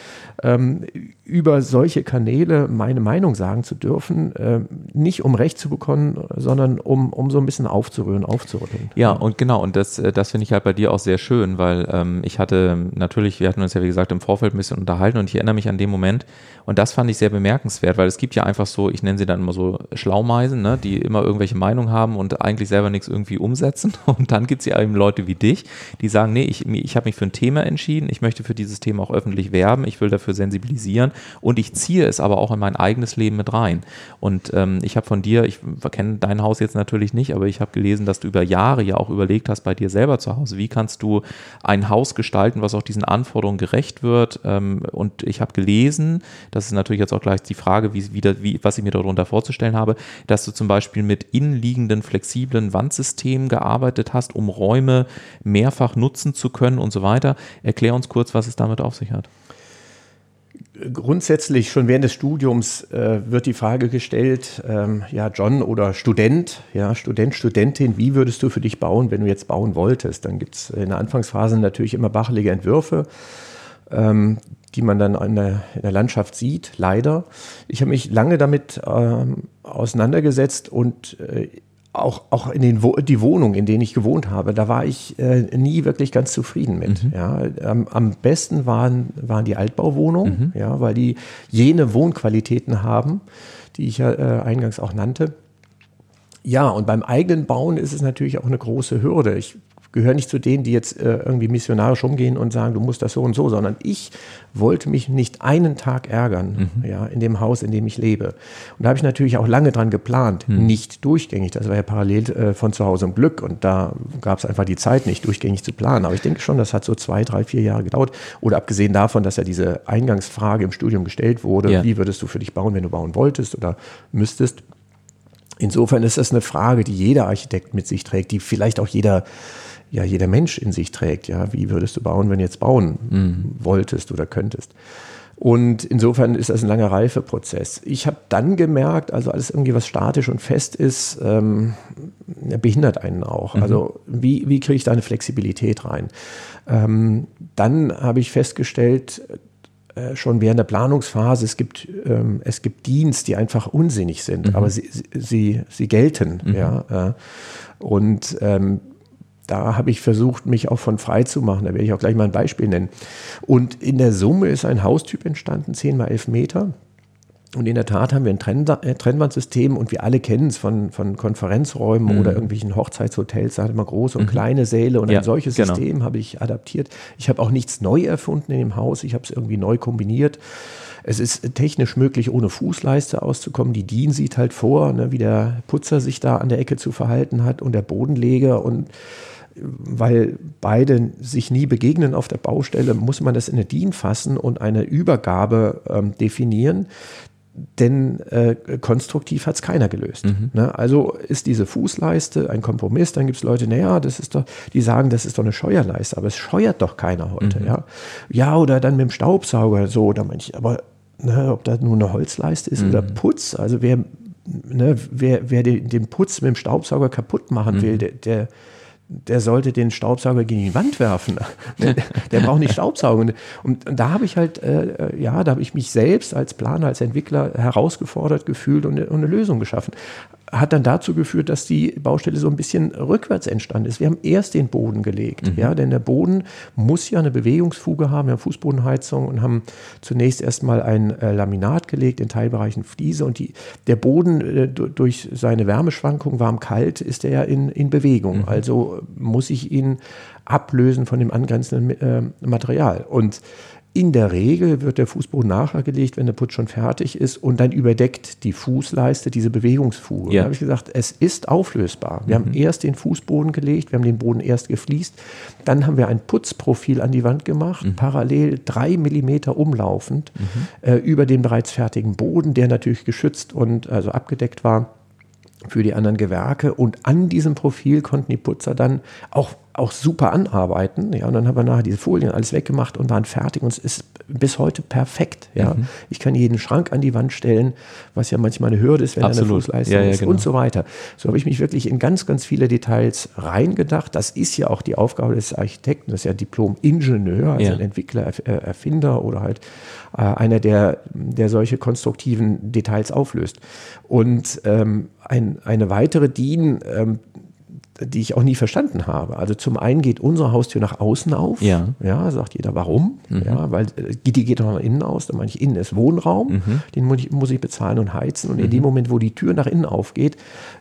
ähm, über solche Kanäle meine Meinung sagen zu dürfen, äh, nicht um Recht zu bekommen, sondern um, um so ein bisschen aufzurühren, aufzurütteln. Ja, und genau, und das, äh, das finde ich halt bei dir auch sehr schön schön, weil ähm, ich hatte natürlich, wir hatten uns ja wie gesagt im Vorfeld ein bisschen unterhalten und ich erinnere mich an den Moment und das fand ich sehr bemerkenswert, weil es gibt ja einfach so, ich nenne sie dann immer so Schlaumeisen, ne, die immer irgendwelche Meinungen haben und eigentlich selber nichts irgendwie umsetzen. Und dann gibt es ja eben Leute wie dich, die sagen, nee, ich, ich habe mich für ein Thema entschieden, ich möchte für dieses Thema auch öffentlich werben, ich will dafür sensibilisieren und ich ziehe es aber auch in mein eigenes Leben mit rein. Und ähm, ich habe von dir, ich kenne dein Haus jetzt natürlich nicht, aber ich habe gelesen, dass du über Jahre ja auch überlegt hast bei dir selber zu Hause, wie kannst du ein Haus gestalten, was auch diesen Anforderungen gerecht wird. Ähm, und ich habe gelesen, das ist natürlich jetzt auch gleich die Frage, wie, wie, wie, was ich mir darunter vorzustellen habe, dass du zum Beispiel mit innenliegenden, flexiblen Wandsystemen gearbeitet hast, um Räume mehrfach nutzen zu können und so weiter. Erklär uns kurz, was es damit auf sich hat grundsätzlich schon während des Studiums äh, wird die Frage gestellt, ähm, ja, John oder Student, ja, Student, Studentin, wie würdest du für dich bauen, wenn du jetzt bauen wolltest? Dann gibt es in der Anfangsphase natürlich immer bachelige Entwürfe, ähm, die man dann in der, in der, Landschaft sieht, leider. Ich habe mich lange damit ähm, auseinandergesetzt und äh, auch, auch in den die Wohnung, in denen ich gewohnt habe, da war ich äh, nie wirklich ganz zufrieden mit. Mhm. Ja, am, am, besten waren, waren die Altbauwohnungen, mhm. ja, weil die jene Wohnqualitäten haben, die ich ja äh, eingangs auch nannte. Ja, und beim eigenen Bauen ist es natürlich auch eine große Hürde. Ich gehöre nicht zu denen, die jetzt äh, irgendwie missionarisch umgehen und sagen, du musst das so und so, sondern ich wollte mich nicht einen Tag ärgern, mhm. ja, in dem Haus, in dem ich lebe. Und da habe ich natürlich auch lange dran geplant, mhm. nicht durchgängig. Das war ja parallel äh, von zu Hause im Glück und da gab es einfach die Zeit nicht, durchgängig zu planen. Aber ich denke schon, das hat so zwei, drei, vier Jahre gedauert. Oder abgesehen davon, dass ja diese Eingangsfrage im Studium gestellt wurde, ja. wie würdest du für dich bauen, wenn du bauen wolltest oder müsstest. Insofern ist das eine Frage, die jeder Architekt mit sich trägt, die vielleicht auch jeder ja jeder Mensch in sich trägt. Ja, wie würdest du bauen, wenn du jetzt bauen mhm. wolltest oder könntest? Und insofern ist das ein langer Reifeprozess. Ich habe dann gemerkt, also alles irgendwie, was statisch und fest ist, ähm, behindert einen auch. Mhm. Also wie, wie kriege ich da eine Flexibilität rein? Ähm, dann habe ich festgestellt, äh, schon während der Planungsphase, es gibt, ähm, es gibt Dienst, die einfach unsinnig sind, mhm. aber sie, sie, sie gelten. Mhm. Ja, äh, und ähm, da habe ich versucht, mich auch von frei zu machen. Da werde ich auch gleich mal ein Beispiel nennen. Und in der Summe ist ein Haustyp entstanden, 10 mal 11 Meter. Und in der Tat haben wir ein Trenn äh, Trennwandsystem und wir alle kennen es von, von Konferenzräumen mhm. oder irgendwelchen Hochzeitshotels. Da hat man große und mhm. kleine Säle und ja, ein solches genau. System habe ich adaptiert. Ich habe auch nichts neu erfunden in dem Haus. Ich habe es irgendwie neu kombiniert. Es ist technisch möglich, ohne Fußleiste auszukommen. Die DIN sieht halt vor, ne, wie der Putzer sich da an der Ecke zu verhalten hat und der Bodenleger und weil beide sich nie begegnen auf der Baustelle, muss man das in eine DIN fassen und eine Übergabe ähm, definieren. Denn äh, konstruktiv hat es keiner gelöst. Mhm. Ne? Also ist diese Fußleiste ein Kompromiss. Dann gibt es Leute, naja, das ist doch, die sagen, das ist doch eine Scheuerleiste, aber es scheuert doch keiner heute. Mhm. Ja? ja, oder dann mit dem Staubsauger so oder manche, aber ne, ob das nur eine Holzleiste ist mhm. oder Putz, also wer, ne, wer, wer den, den, Putz mit dem Staubsauger kaputt machen will, mhm. der, der der sollte den Staubsauger gegen die Wand werfen. der, braucht nicht Staubsaugen. Und, und da habe ich halt, äh, ja, da habe ich mich selbst als Planer, als Entwickler herausgefordert gefühlt und und eine Lösung geschaffen hat dann dazu geführt, dass die Baustelle so ein bisschen rückwärts entstanden ist. Wir haben erst den Boden gelegt, mhm. ja, denn der Boden muss ja eine Bewegungsfuge haben. Wir haben Fußbodenheizung und haben zunächst erstmal ein äh, Laminat gelegt, in Teilbereichen Fliese und die, der Boden äh, durch seine Wärmeschwankung warm-kalt ist er ja in, in Bewegung. Mhm. Also muss ich ihn ablösen von dem angrenzenden äh, Material. Und in der Regel wird der Fußboden nachgelegt, wenn der Putz schon fertig ist und dann überdeckt die Fußleiste diese Bewegungsfuge. Ja. Da habe ich gesagt, es ist auflösbar. Wir mhm. haben erst den Fußboden gelegt, wir haben den Boden erst gefliest, dann haben wir ein Putzprofil an die Wand gemacht, mhm. parallel drei Millimeter umlaufend mhm. äh, über den bereits fertigen Boden, der natürlich geschützt und also abgedeckt war für die anderen Gewerke. Und an diesem Profil konnten die Putzer dann auch auch super anarbeiten. Ja, und dann haben wir nachher diese Folien alles weggemacht und waren fertig und es ist bis heute perfekt. Ja, mhm. ich kann jeden Schrank an die Wand stellen, was ja manchmal eine Hürde ist, wenn Absolut. eine Fußleistung ja, ja, ist genau. und so weiter. So habe ich mich wirklich in ganz, ganz viele Details reingedacht. Das ist ja auch die Aufgabe des Architekten, das ist ja Diplom-Ingenieur, also ja. ein Entwickler, äh, Erfinder oder halt äh, einer, der, der solche konstruktiven Details auflöst. Und ähm, ein, eine weitere DIN, ähm, die ich auch nie verstanden habe. Also zum einen geht unsere Haustür nach außen auf. Ja. Ja, sagt jeder, warum? Mhm. Ja, weil äh, die geht doch nach innen aus. Dann meine ich, innen ist Wohnraum, mhm. den muss ich, muss ich, bezahlen und heizen. Und mhm. in dem Moment, wo die Tür nach innen aufgeht,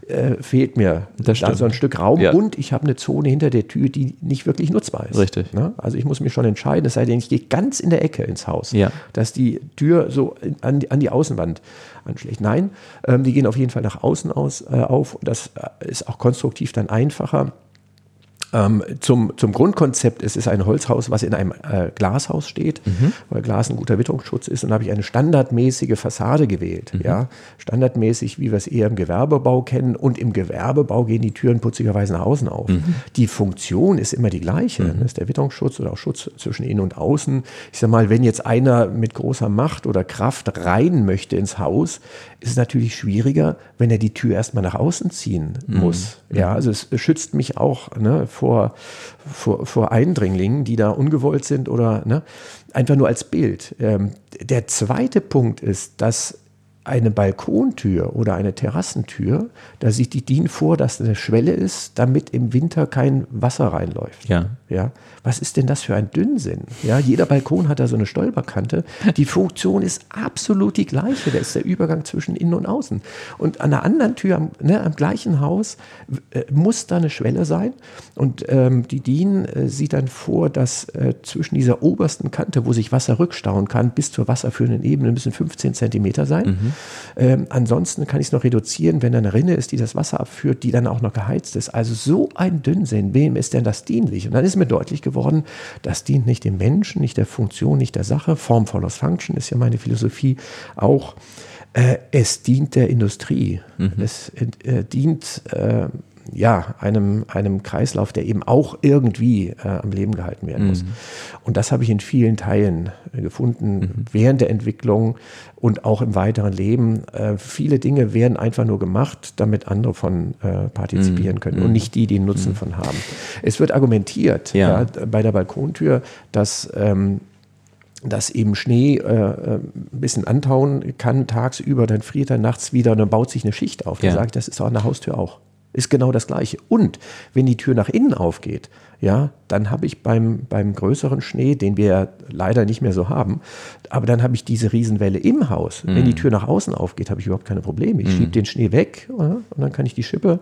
äh, fehlt mir das da so ein Stück Raum. Ja. Und ich habe eine Zone hinter der Tür, die nicht wirklich nutzbar ist. Richtig. Ne? Also ich muss mich schon entscheiden, es sei denn, ich gehe ganz in der Ecke ins Haus, ja. dass die Tür so an die, an die Außenwand anschlägt. Nein, ähm, die gehen auf jeden Fall nach außen aus, äh, auf. Das äh, ist auch konstruktiv dann einfacher. Ähm, zum, zum Grundkonzept, es ist ein Holzhaus, was in einem äh, Glashaus steht, mhm. weil Glas ein guter Witterungsschutz ist. Und da habe ich eine standardmäßige Fassade gewählt. Mhm. Ja? Standardmäßig, wie wir es eher im Gewerbebau kennen. Und im Gewerbebau gehen die Türen putzigerweise nach außen auf. Mhm. Die Funktion ist immer die gleiche. Mhm. Das ist der Witterungsschutz oder auch Schutz zwischen innen und außen. Ich sage mal, wenn jetzt einer mit großer Macht oder Kraft rein möchte ins Haus, ist es natürlich schwieriger, wenn er die Tür erstmal nach außen ziehen mhm. muss. Ja, also es schützt mich auch ne, vor, vor, vor Eindringlingen, die da ungewollt sind oder ne, einfach nur als Bild. Ähm, der zweite Punkt ist, dass eine Balkontür oder eine Terrassentür, da sieht die DIN vor, dass eine Schwelle ist, damit im Winter kein Wasser reinläuft. Ja. Ja. Was ist denn das für ein Dünnsinn? Ja, jeder Balkon hat da so eine Stolperkante. Die Funktion ist absolut die gleiche. Da ist der Übergang zwischen innen und außen. Und an der anderen Tür, am, ne, am gleichen Haus, äh, muss da eine Schwelle sein. Und ähm, die DIN äh, sieht dann vor, dass äh, zwischen dieser obersten Kante, wo sich Wasser rückstauen kann, bis zur wasserführenden Ebene müssen 15 Zentimeter sein. Mhm. Ähm, ansonsten kann ich es noch reduzieren, wenn da eine Rinne ist, die das Wasser abführt, die dann auch noch geheizt ist. Also so ein Dünnsinn. Wem ist denn das dienlich? Und dann ist mir deutlich geworden, das dient nicht dem Menschen, nicht der Funktion, nicht der Sache. Form follows Function ist ja meine Philosophie auch. Äh, es dient der Industrie. Mhm. Es äh, dient äh, ja, einem, einem Kreislauf, der eben auch irgendwie äh, am Leben gehalten werden muss. Mhm. Und das habe ich in vielen Teilen äh, gefunden, mhm. während der Entwicklung und auch im weiteren Leben. Äh, viele Dinge werden einfach nur gemacht, damit andere von äh, partizipieren mhm. können und mhm. nicht die, die einen Nutzen mhm. von haben. Es wird argumentiert ja. Ja, bei der Balkontür, dass ähm, dass eben Schnee äh, ein bisschen antauen kann tagsüber, dann friert er nachts wieder und dann baut sich eine Schicht auf. Ja. Da sage ich, das ist auch an der Haustür auch ist genau das Gleiche. Und wenn die Tür nach innen aufgeht, ja, dann habe ich beim, beim größeren Schnee, den wir leider nicht mehr so haben, aber dann habe ich diese Riesenwelle im Haus. Mhm. Wenn die mhm. Tür nach außen aufgeht, habe ich überhaupt keine Probleme. Ich mhm. schiebe den Schnee weg ja, und dann kann ich die Schippe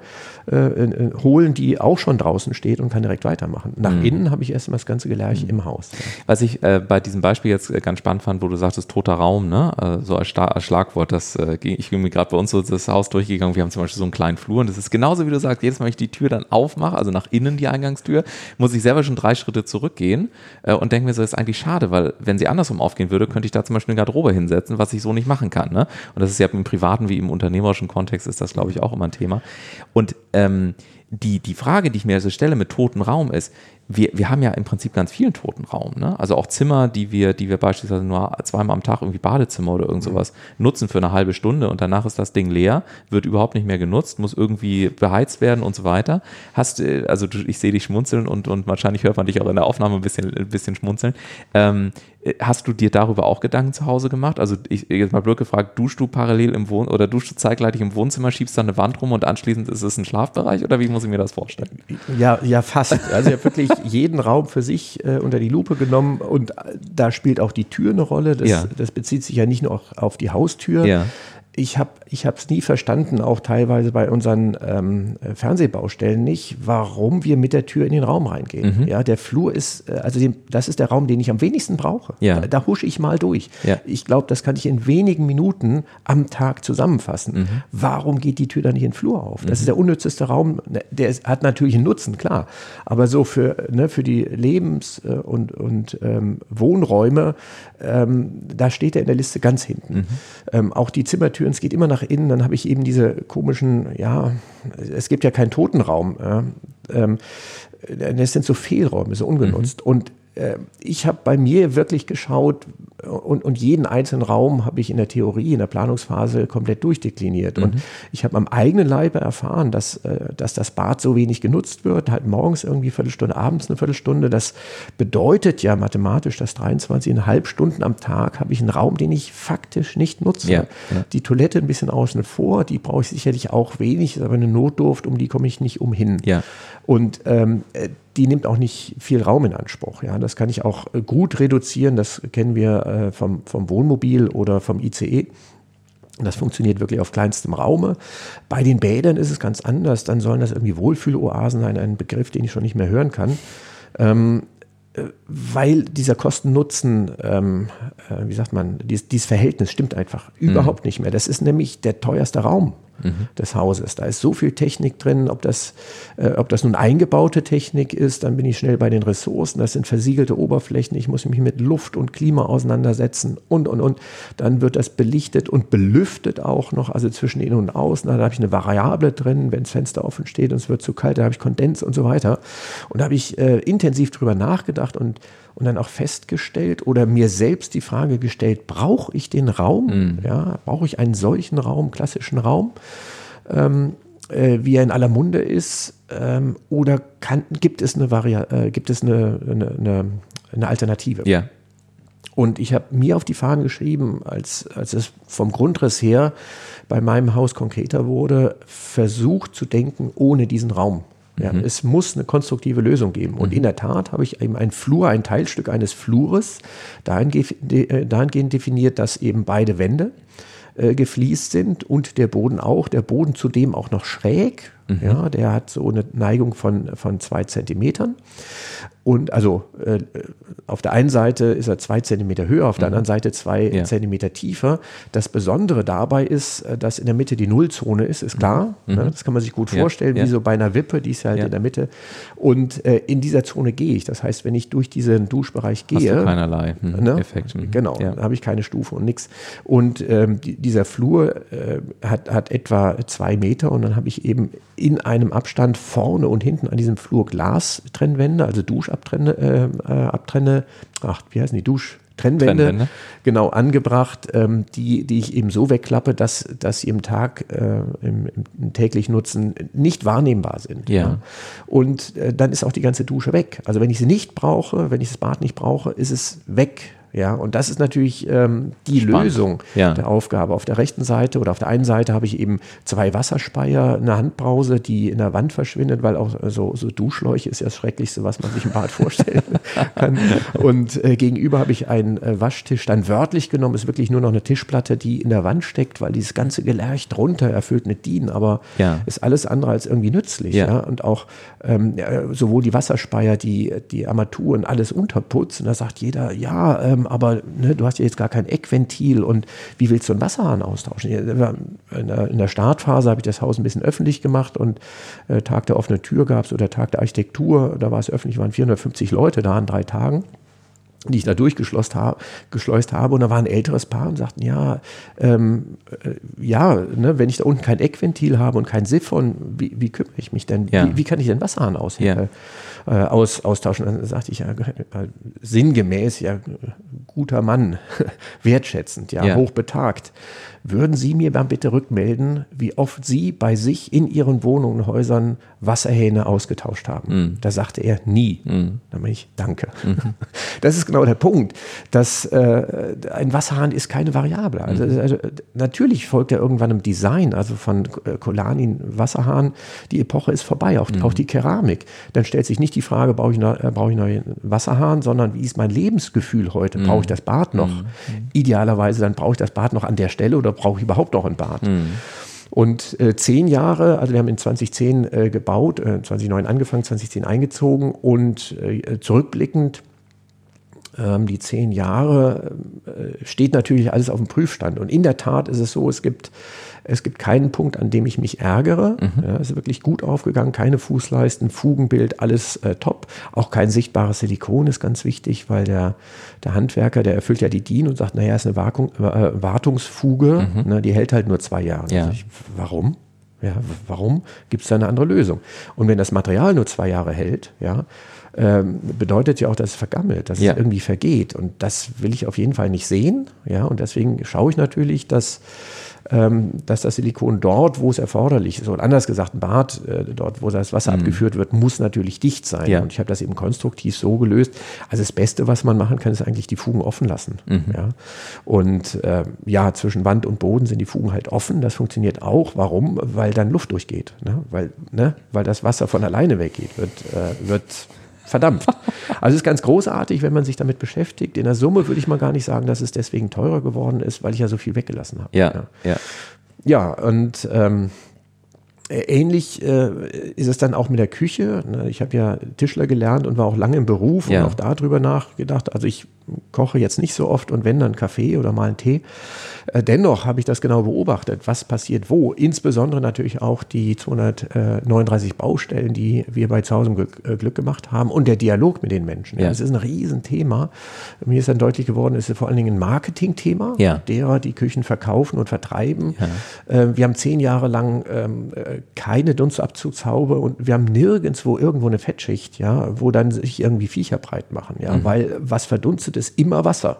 äh, äh, holen, die auch schon draußen steht und kann direkt weitermachen. Nach mhm. innen habe ich erstmal das ganze Gelerche mhm. im Haus. Ja. Was ich äh, bei diesem Beispiel jetzt äh, ganz spannend fand, wo du sagtest, toter Raum, ne? Äh, so als, als, Schlagwort, das äh, ich bin mir gerade bei uns so das Haus durchgegangen, wir haben zum Beispiel so einen kleinen Flur und das ist genauso, wie du sagst, jedes Mal, wenn ich die Tür dann aufmache, also nach innen die Eingangstür, muss ich selber schon drei Schritte zurückgehen äh, und denke mir so, ist eigentlich schade, weil wenn sie andersrum aufgehen würde, könnte ich da zum Beispiel eine Garderobe hinsetzen, was ich so nicht machen kann. Ne? Und das ist ja im privaten wie im unternehmerischen Kontext ist das, glaube ich, auch immer ein Thema. Und ähm, die, die Frage, die ich mir also stelle mit totem Raum ist, wir, wir haben ja im Prinzip ganz vielen toten Raum. Ne? Also auch Zimmer, die wir, die wir beispielsweise nur zweimal am Tag irgendwie Badezimmer oder irgend sowas nutzen für eine halbe Stunde und danach ist das Ding leer, wird überhaupt nicht mehr genutzt, muss irgendwie beheizt werden und so weiter. Hast, äh, also ich sehe dich schmunzeln und, und wahrscheinlich hört man dich auch in der Aufnahme ein bisschen, ein bisschen schmunzeln. Ähm, Hast du dir darüber auch Gedanken zu Hause gemacht? Also ich jetzt mal blöd gefragt, duschst du parallel im Wohn oder duschst du zeitgleich im Wohnzimmer, schiebst dann eine Wand rum und anschließend ist es ein Schlafbereich oder wie muss ich mir das vorstellen? Ja, ja, fast. Also ich habe wirklich jeden Raum für sich äh, unter die Lupe genommen und äh, da spielt auch die Tür eine Rolle. Das, ja. das bezieht sich ja nicht nur auf die Haustür. Ja ich habe ich es nie verstanden, auch teilweise bei unseren ähm, Fernsehbaustellen nicht, warum wir mit der Tür in den Raum reingehen. Mhm. Ja, der Flur ist, äh, also den, das ist der Raum, den ich am wenigsten brauche. Ja. Da, da husche ich mal durch. Ja. Ich glaube, das kann ich in wenigen Minuten am Tag zusammenfassen. Mhm. Warum geht die Tür da nicht in den Flur auf? Das mhm. ist der unnützeste Raum. Ne, der ist, hat natürlich einen Nutzen, klar. Aber so für, ne, für die Lebens- äh, und, und ähm, Wohnräume, ähm, da steht er in der Liste ganz hinten. Mhm. Ähm, auch die Zimmertür Türen, es geht immer nach innen, dann habe ich eben diese komischen, ja, es gibt ja keinen Totenraum. Ja, ähm, das sind so Fehlräume, so ungenutzt. Mhm. Und äh, ich habe bei mir wirklich geschaut und, und jeden einzelnen Raum habe ich in der Theorie, in der Planungsphase komplett durchdekliniert. Mhm. Und ich habe am eigenen Leibe erfahren, dass, äh, dass das Bad so wenig genutzt wird, halt morgens irgendwie eine Viertelstunde, abends eine Viertelstunde. Das bedeutet ja mathematisch, dass 23,5 Stunden am Tag habe ich einen Raum, den ich faktisch nicht nutze. Ja, ja. Die Toilette ein bisschen außen vor, die brauche ich sicherlich auch wenig, ist aber eine Notdurft, um die komme ich nicht umhin. Ja. Und ähm, äh, die nimmt auch nicht viel Raum in Anspruch. Ja, das kann ich auch äh, gut reduzieren. Das kennen wir äh, vom, vom Wohnmobil oder vom ICE. Das funktioniert wirklich auf kleinstem Raume. Bei den Bädern ist es ganz anders. Dann sollen das irgendwie Wohlfühloasen sein, ein Begriff, den ich schon nicht mehr hören kann. Ähm, äh, weil dieser Kosten-Nutzen, ähm, äh, wie sagt man, dies, dieses Verhältnis stimmt einfach mhm. überhaupt nicht mehr. Das ist nämlich der teuerste Raum mhm. des Hauses. Da ist so viel Technik drin, ob das, äh, ob das nun eingebaute Technik ist, dann bin ich schnell bei den Ressourcen. Das sind versiegelte Oberflächen. Ich muss mich mit Luft und Klima auseinandersetzen und, und, und. Dann wird das belichtet und belüftet auch noch, also zwischen innen und außen. Da habe ich eine Variable drin, wenn das Fenster offen steht und es wird zu kalt, da habe ich Kondens und so weiter. Und da habe ich äh, intensiv drüber nachgedacht und und dann auch festgestellt oder mir selbst die Frage gestellt, brauche ich den Raum? Mhm. Ja, brauche ich einen solchen Raum, klassischen Raum, ähm, äh, wie er in aller Munde ist? Ähm, oder kann, gibt es eine, Vari äh, gibt es eine, eine, eine, eine Alternative? Ja. Und ich habe mir auf die Fahnen geschrieben, als, als es vom Grundriss her bei meinem Haus konkreter wurde, versucht zu denken ohne diesen Raum. Ja, mhm. Es muss eine konstruktive Lösung geben. Und mhm. in der Tat habe ich eben ein Flur, ein Teilstück eines Flures äh, dahingehend definiert, dass eben beide Wände äh, gefliest sind und der Boden auch. Der Boden zudem auch noch schräg. Mhm. Ja, der hat so eine Neigung von, von zwei Zentimetern. Und also äh, auf der einen Seite ist er zwei Zentimeter höher, auf der mhm. anderen Seite zwei ja. Zentimeter tiefer. Das Besondere dabei ist, äh, dass in der Mitte die Nullzone ist, ist klar. Mhm. Ne? Das kann man sich gut vorstellen, ja. wie so bei einer Wippe, die ist ja halt in der Mitte. Und äh, in dieser Zone gehe ich. Das heißt, wenn ich durch diesen Duschbereich gehe. Hast du keinerlei mhm. ne? Effekt. Mhm. Genau, ja. habe ich keine Stufe und nichts. Und ähm, die, dieser Flur äh, hat, hat etwa zwei Meter und dann habe ich eben in einem Abstand vorne und hinten an diesem Flur Glastrennwände, also Duschabtrenne, äh, äh, Abtrenne, ach, wie heißen die, Dusch, Trennwände, Trennwände, genau angebracht, ähm, die, die ich eben so wegklappe, dass, dass sie im Tag, äh, im, im, täglichen Nutzen nicht wahrnehmbar sind. Ja. ja. Und äh, dann ist auch die ganze Dusche weg. Also wenn ich sie nicht brauche, wenn ich das Bad nicht brauche, ist es weg. Ja, und das ist natürlich ähm, die Spannend. Lösung ja. der Aufgabe. Auf der rechten Seite oder auf der einen Seite habe ich eben zwei Wasserspeier, eine Handbrause, die in der Wand verschwindet, weil auch so, so Duschschläuche ist ja das Schrecklichste, was man sich im Bad vorstellen kann. Und äh, gegenüber habe ich einen äh, Waschtisch, dann wörtlich genommen, ist wirklich nur noch eine Tischplatte, die in der Wand steckt, weil dieses ganze Gelerch drunter erfüllt mit DIN, aber ja. ist alles andere als irgendwie nützlich. Ja. ja? Und auch ähm, sowohl die Wasserspeier, die, die Armaturen, alles unterputzen. Da sagt jeder, ja, ähm, aber ne, du hast ja jetzt gar kein Eckventil und wie willst du einen Wasserhahn austauschen? In der, in der Startphase habe ich das Haus ein bisschen öffentlich gemacht und äh, Tag der offenen Tür gab es oder Tag der Architektur, da war es öffentlich, waren 450 Leute da an drei Tagen die ich da durchgeschleust habe, geschleust habe. Und da war ein älteres Paar und sagten, ja, ähm, äh, ja, ne, wenn ich da unten kein Eckventil habe und kein Siphon, wie, wie kümmere ich mich denn? Ja. Wie, wie, kann ich denn Wasserhahn aus, ja. äh, aus, austauschen? Dann sagte ich ja äh, sinngemäß, ja, guter Mann, wertschätzend, ja, ja. hochbetagt. Würden Sie mir dann bitte rückmelden, wie oft Sie bei sich in Ihren Wohnungen und Häusern Wasserhähne ausgetauscht haben? Mhm. Da sagte er nie. Mhm. Da meine ich, danke. Mhm. Das ist genau der Punkt, dass äh, ein Wasserhahn ist keine Variable. Also, mhm. also, natürlich folgt er irgendwann im Design, also von äh, Kolanin Wasserhahn, die Epoche ist vorbei, auch, auch mhm. die Keramik. Dann stellt sich nicht die Frage, brauche ich, äh, brauche ich einen Wasserhahn, sondern wie ist mein Lebensgefühl heute? Brauche ich mhm. das Bad noch? Idealerweise dann brauche ich das Bad noch an der Stelle oder brauche ich überhaupt noch ein Bad? Mhm. Und äh, zehn Jahre, also wir haben in 2010 äh, gebaut, äh, 2009 angefangen, 2010 eingezogen und äh, zurückblickend die zehn Jahre äh, steht natürlich alles auf dem Prüfstand. Und in der Tat ist es so, es gibt es gibt keinen Punkt, an dem ich mich ärgere. Mhm. Ja, es ist wirklich gut aufgegangen, keine Fußleisten, Fugenbild, alles äh, top. Auch kein sichtbares Silikon ist ganz wichtig, weil der, der Handwerker, der erfüllt ja die DIN und sagt, naja, ist eine Wartung, äh, Wartungsfuge, mhm. ne, die hält halt nur zwei Jahre. Ja. Ich, warum? Ja, warum gibt es da eine andere Lösung? Und wenn das Material nur zwei Jahre hält, ja, ähm, bedeutet ja auch, dass es vergammelt, dass ja. es irgendwie vergeht. Und das will ich auf jeden Fall nicht sehen. Ja, und deswegen schaue ich natürlich, dass ähm, dass das Silikon dort, wo es erforderlich ist, oder anders gesagt, ein Bad, äh, dort, wo das Wasser mhm. abgeführt wird, muss natürlich dicht sein. Ja. Und ich habe das eben konstruktiv so gelöst. Also das Beste, was man machen kann, ist eigentlich die Fugen offen lassen. Mhm. Ja? Und äh, ja, zwischen Wand und Boden sind die Fugen halt offen. Das funktioniert auch. Warum? Weil dann Luft durchgeht. Ne? Weil, ne? Weil das Wasser von alleine weggeht, wird, äh, wird verdampft. Also es ist ganz großartig, wenn man sich damit beschäftigt. In der Summe würde ich mal gar nicht sagen, dass es deswegen teurer geworden ist, weil ich ja so viel weggelassen habe. Ja, ja. Ja, und ähm, Ähnlich äh, ist es dann auch mit der Küche. Ne? Ich habe ja Tischler gelernt und war auch lange im Beruf ja. und auch darüber nachgedacht. Also ich koche jetzt nicht so oft und wenn dann Kaffee oder mal einen Tee. Äh, dennoch habe ich das genau beobachtet, was passiert wo. Insbesondere natürlich auch die 239 Baustellen, die wir bei Glück, äh, Glück gemacht haben und der Dialog mit den Menschen. Ja. Das ist ein Riesenthema. Mir ist dann deutlich geworden, es ist vor allen Dingen ein Marketingthema, ja. derer die Küchen verkaufen und vertreiben. Ja. Äh, wir haben zehn Jahre lang ähm, keine Dunstabzugshaube und wir haben nirgendwo irgendwo eine Fettschicht, ja, wo dann sich irgendwie Viecher breit machen, ja, mhm. weil was verdunstet ist immer Wasser.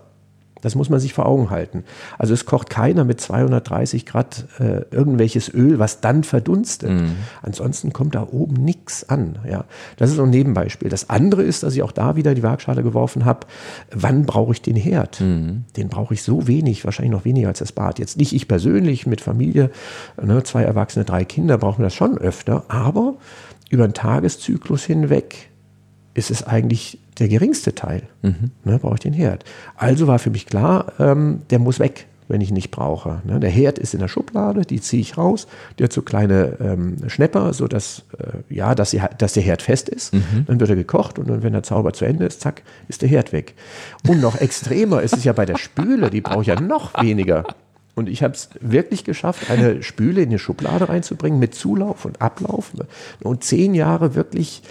Das muss man sich vor Augen halten. Also es kocht keiner mit 230 Grad äh, irgendwelches Öl, was dann verdunstet. Mhm. Ansonsten kommt da oben nichts an. Ja. Das ist so ein Nebenbeispiel. Das andere ist, dass ich auch da wieder die Waagschale geworfen habe, wann brauche ich den Herd? Mhm. Den brauche ich so wenig, wahrscheinlich noch weniger als das Bad. Jetzt nicht ich persönlich mit Familie, ne, zwei Erwachsene, drei Kinder brauchen wir das schon öfter, aber über einen Tageszyklus hinweg ist es eigentlich der geringste Teil. Mhm. Ne, brauche ich den Herd. Also war für mich klar, ähm, der muss weg, wenn ich ihn nicht brauche. Ne, der Herd ist in der Schublade, die ziehe ich raus. Der hat so kleine ähm, Schnepper, sodass äh, ja, dass, sie, dass der Herd fest ist. Mhm. Dann wird er gekocht und dann, wenn der Zauber zu Ende ist, zack, ist der Herd weg. Und noch extremer ist es ja bei der Spüle, die brauche ich ja noch weniger. Und ich habe es wirklich geschafft, eine Spüle in die Schublade reinzubringen mit Zulauf und Ablauf. Und zehn Jahre wirklich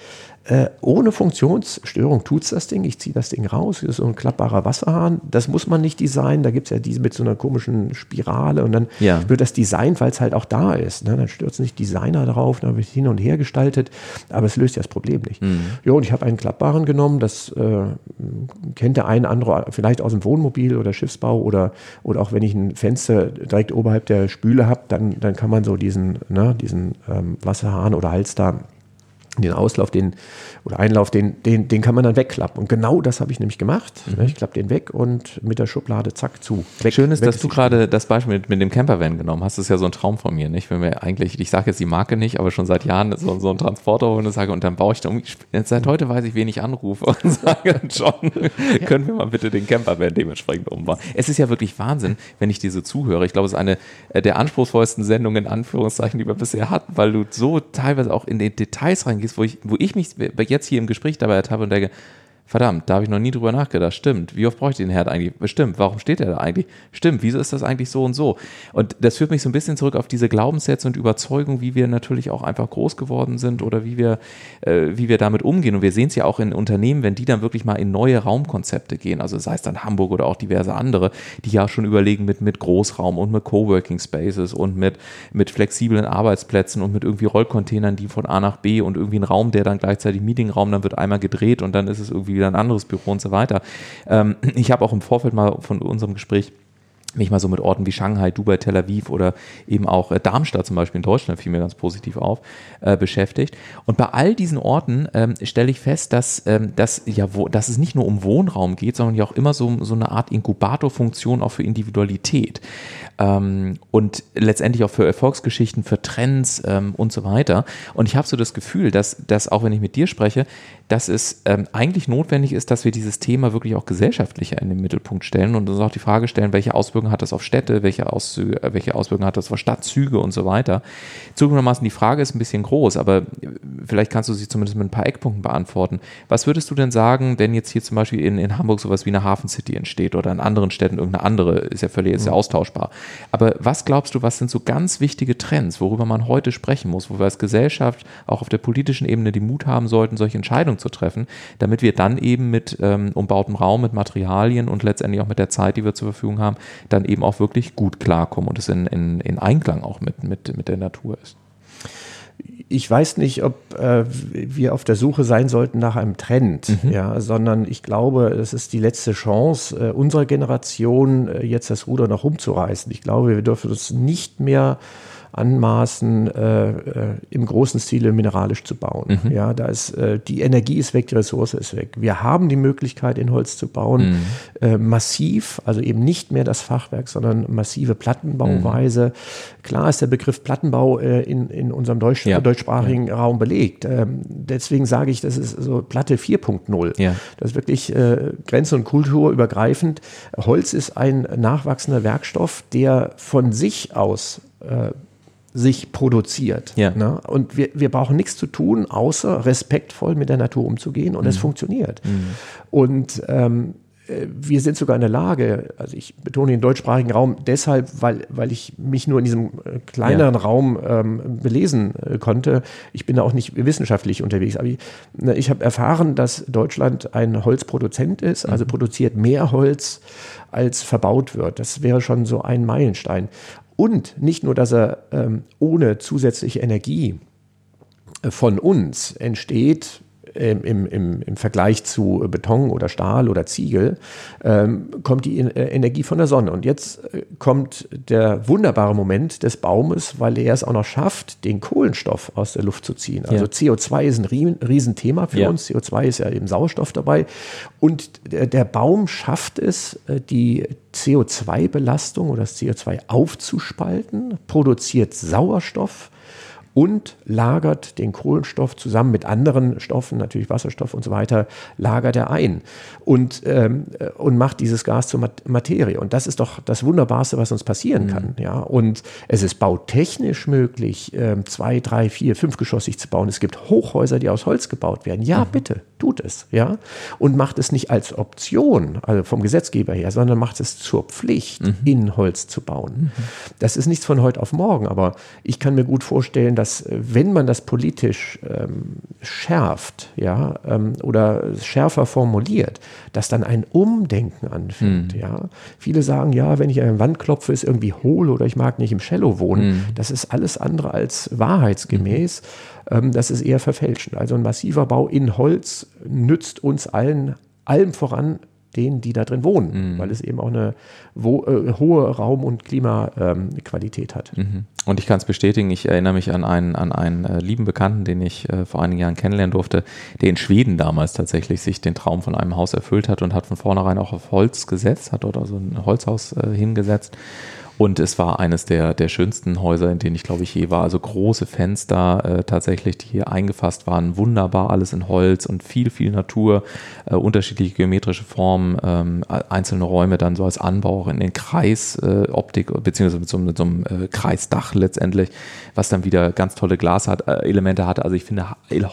äh, ohne Funktionsstörung tut es das Ding. Ich ziehe das Ding raus. Das ist so ein klappbarer Wasserhahn. Das muss man nicht designen. Da gibt es ja diese mit so einer komischen Spirale und dann ja. wird das designt, weil es halt auch da ist. Ne? Dann stürzt nicht Designer drauf, dann wird hin und her gestaltet, aber es löst ja das Problem nicht. Mhm. Ja, und ich habe einen klappbaren genommen. Das äh, kennt der eine andere vielleicht aus dem Wohnmobil oder Schiffsbau oder, oder auch wenn ich ein Fenster direkt oberhalb der Spüle habe, dann, dann kann man so diesen, ne, diesen ähm, Wasserhahn oder Hals da den Auslauf, den oder Einlauf, den, den, den kann man dann wegklappen. Und genau das habe ich nämlich gemacht. Mhm. Ich klappe den weg und mit der Schublade zack zu. Weg, Schön ist, dass du gerade das Beispiel mit, mit dem Campervan genommen hast. Das ist ja so ein Traum von mir. Nicht? Wenn wir eigentlich, ich sage jetzt die Marke nicht, aber schon seit Jahren so, so einen Transporter holen und sage, und dann baue ich da um. Seit heute weiß ich, wen ich anrufe und sage, John, können wir mal bitte den Campervan dementsprechend umbauen. Es ist ja wirklich Wahnsinn, wenn ich diese zuhöre. Ich glaube, es ist eine äh, der anspruchsvollsten Sendungen in Anführungszeichen, die wir bisher hatten, weil du so teilweise auch in die Details reingehst, wo ich, wo ich mich jetzt hier im Gespräch dabei ertappe und denke, Verdammt, da habe ich noch nie drüber nachgedacht. Stimmt. Wie oft brauche ich den Herd eigentlich? Stimmt. Warum steht er da eigentlich? Stimmt. Wieso ist das eigentlich so und so? Und das führt mich so ein bisschen zurück auf diese Glaubenssätze und Überzeugungen, wie wir natürlich auch einfach groß geworden sind oder wie wir, äh, wie wir damit umgehen. Und wir sehen es ja auch in Unternehmen, wenn die dann wirklich mal in neue Raumkonzepte gehen, also sei es dann Hamburg oder auch diverse andere, die ja schon überlegen mit, mit Großraum und mit Coworking Spaces und mit, mit flexiblen Arbeitsplätzen und mit irgendwie Rollcontainern, die von A nach B und irgendwie ein Raum, der dann gleichzeitig Meetingraum, dann wird einmal gedreht und dann ist es irgendwie wieder ein anderes Büro und so weiter. Ähm, ich habe auch im Vorfeld mal von unserem Gespräch mich mal so mit Orten wie Shanghai, Dubai, Tel Aviv oder eben auch äh, Darmstadt zum Beispiel in Deutschland fiel mir ganz positiv auf, äh, beschäftigt. Und bei all diesen Orten ähm, stelle ich fest, dass, ähm, dass, ja, wo, dass es nicht nur um Wohnraum geht, sondern ja auch immer so, so eine Art Inkubatorfunktion auch für Individualität ähm, und letztendlich auch für Erfolgsgeschichten, für Trends ähm, und so weiter. Und ich habe so das Gefühl, dass, dass auch wenn ich mit dir spreche, dass es ähm, eigentlich notwendig ist, dass wir dieses Thema wirklich auch gesellschaftlicher in den Mittelpunkt stellen und uns auch die Frage stellen, welche Auswirkungen hat das auf Städte, welche, Auszüge, äh, welche Auswirkungen hat das auf Stadtzüge und so weiter. Zugegebenermaßen, die Frage ist ein bisschen groß, aber vielleicht kannst du sie zumindest mit ein paar Eckpunkten beantworten. Was würdest du denn sagen, wenn jetzt hier zum Beispiel in, in Hamburg sowas wie eine Hafencity entsteht oder in anderen Städten irgendeine andere, ist ja völlig ist ja mhm. austauschbar. Aber was glaubst du, was sind so ganz wichtige Trends, worüber man heute sprechen muss, wo wir als Gesellschaft auch auf der politischen Ebene die Mut haben sollten, solche Entscheidungen zu treffen, damit wir dann eben mit ähm, umbautem Raum, mit Materialien und letztendlich auch mit der Zeit, die wir zur Verfügung haben, dann eben auch wirklich gut klarkommen und es in, in, in Einklang auch mit, mit, mit der Natur ist ich weiß nicht, ob äh, wir auf der Suche sein sollten nach einem Trend, mhm. ja, sondern ich glaube, es ist die letzte Chance äh, unserer Generation, äh, jetzt das Ruder noch umzureißen. Ich glaube, wir dürfen uns nicht mehr äh, äh, im großen Stile mineralisch zu bauen. Mhm. Ja, da ist äh, die Energie ist weg, die Ressource ist weg. Wir haben die Möglichkeit, in Holz zu bauen, mhm. äh, massiv, also eben nicht mehr das Fachwerk, sondern massive Plattenbauweise. Mhm. Klar ist der Begriff Plattenbau äh, in, in unserem Deutsch, ja. deutschsprachigen ja. Raum belegt. Ähm, deswegen sage ich, das ist so Platte 4.0. Ja. Das ist wirklich äh, grenzen- und kulturübergreifend. Holz ist ein nachwachsender Werkstoff, der von sich aus äh, sich produziert. Ja. Ne? Und wir, wir brauchen nichts zu tun, außer respektvoll mit der Natur umzugehen und mhm. es funktioniert. Mhm. Und ähm, äh, wir sind sogar in der Lage, also ich betone den deutschsprachigen Raum deshalb, weil, weil ich mich nur in diesem äh, kleineren ja. Raum ähm, belesen äh, konnte. Ich bin da auch nicht wissenschaftlich unterwegs, aber ich, ne, ich habe erfahren, dass Deutschland ein Holzproduzent ist, also mhm. produziert mehr Holz, als verbaut wird. Das wäre schon so ein Meilenstein. Und nicht nur, dass er ähm, ohne zusätzliche Energie äh, von uns entsteht, im, im, im Vergleich zu Beton oder Stahl oder Ziegel, ähm, kommt die äh, Energie von der Sonne. Und jetzt äh, kommt der wunderbare Moment des Baumes, weil er es auch noch schafft, den Kohlenstoff aus der Luft zu ziehen. Also ja. CO2 ist ein Riesenthema für ja. uns. CO2 ist ja eben Sauerstoff dabei. Und der, der Baum schafft es, äh, die CO2-Belastung oder das CO2 aufzuspalten, produziert Sauerstoff und lagert den Kohlenstoff zusammen mit anderen Stoffen, natürlich Wasserstoff und so weiter, lagert er ein und, ähm, äh, und macht dieses Gas zur Materie. Und das ist doch das Wunderbarste, was uns passieren mhm. kann. Ja? Und es ist bautechnisch möglich, ähm, zwei, drei, vier, fünfgeschossig zu bauen. Es gibt Hochhäuser, die aus Holz gebaut werden. Ja, mhm. bitte, tut es. Ja? Und macht es nicht als Option, also vom Gesetzgeber her, sondern macht es zur Pflicht, mhm. in Holz zu bauen. Mhm. Das ist nichts von heute auf morgen, aber ich kann mir gut vorstellen, dass äh, wenn man das politisch ähm, schärft ja, ähm, oder schärfer formuliert, dass dann ein Umdenken anfängt. Mhm. Ja. Viele sagen, ja, wenn ich an eine Wand klopfe, ist irgendwie hohl oder ich mag nicht im Cello wohnen. Mhm. Das ist alles andere als wahrheitsgemäß. Ähm, das ist eher verfälschend. Also ein massiver Bau in Holz nützt uns allen, allem voran denen, die da drin wohnen, mhm. weil es eben auch eine wo, äh, hohe Raum- und Klimaqualität ähm, hat. Mhm. Und ich kann es bestätigen, ich erinnere mich an einen, an einen äh, lieben Bekannten, den ich äh, vor einigen Jahren kennenlernen durfte, der in Schweden damals tatsächlich sich den Traum von einem Haus erfüllt hat und hat von vornherein auch auf Holz gesetzt, hat dort also ein Holzhaus äh, hingesetzt und es war eines der, der schönsten Häuser, in denen ich, glaube ich, je war. Also große Fenster äh, tatsächlich, die hier eingefasst waren. Wunderbar, alles in Holz und viel, viel Natur, äh, unterschiedliche geometrische Formen, ähm, einzelne Räume dann so als Anbau auch in den Kreisoptik, äh, beziehungsweise mit so, mit so einem äh, Kreisdach letztendlich, was dann wieder ganz tolle Glaselemente hatte. Also ich finde,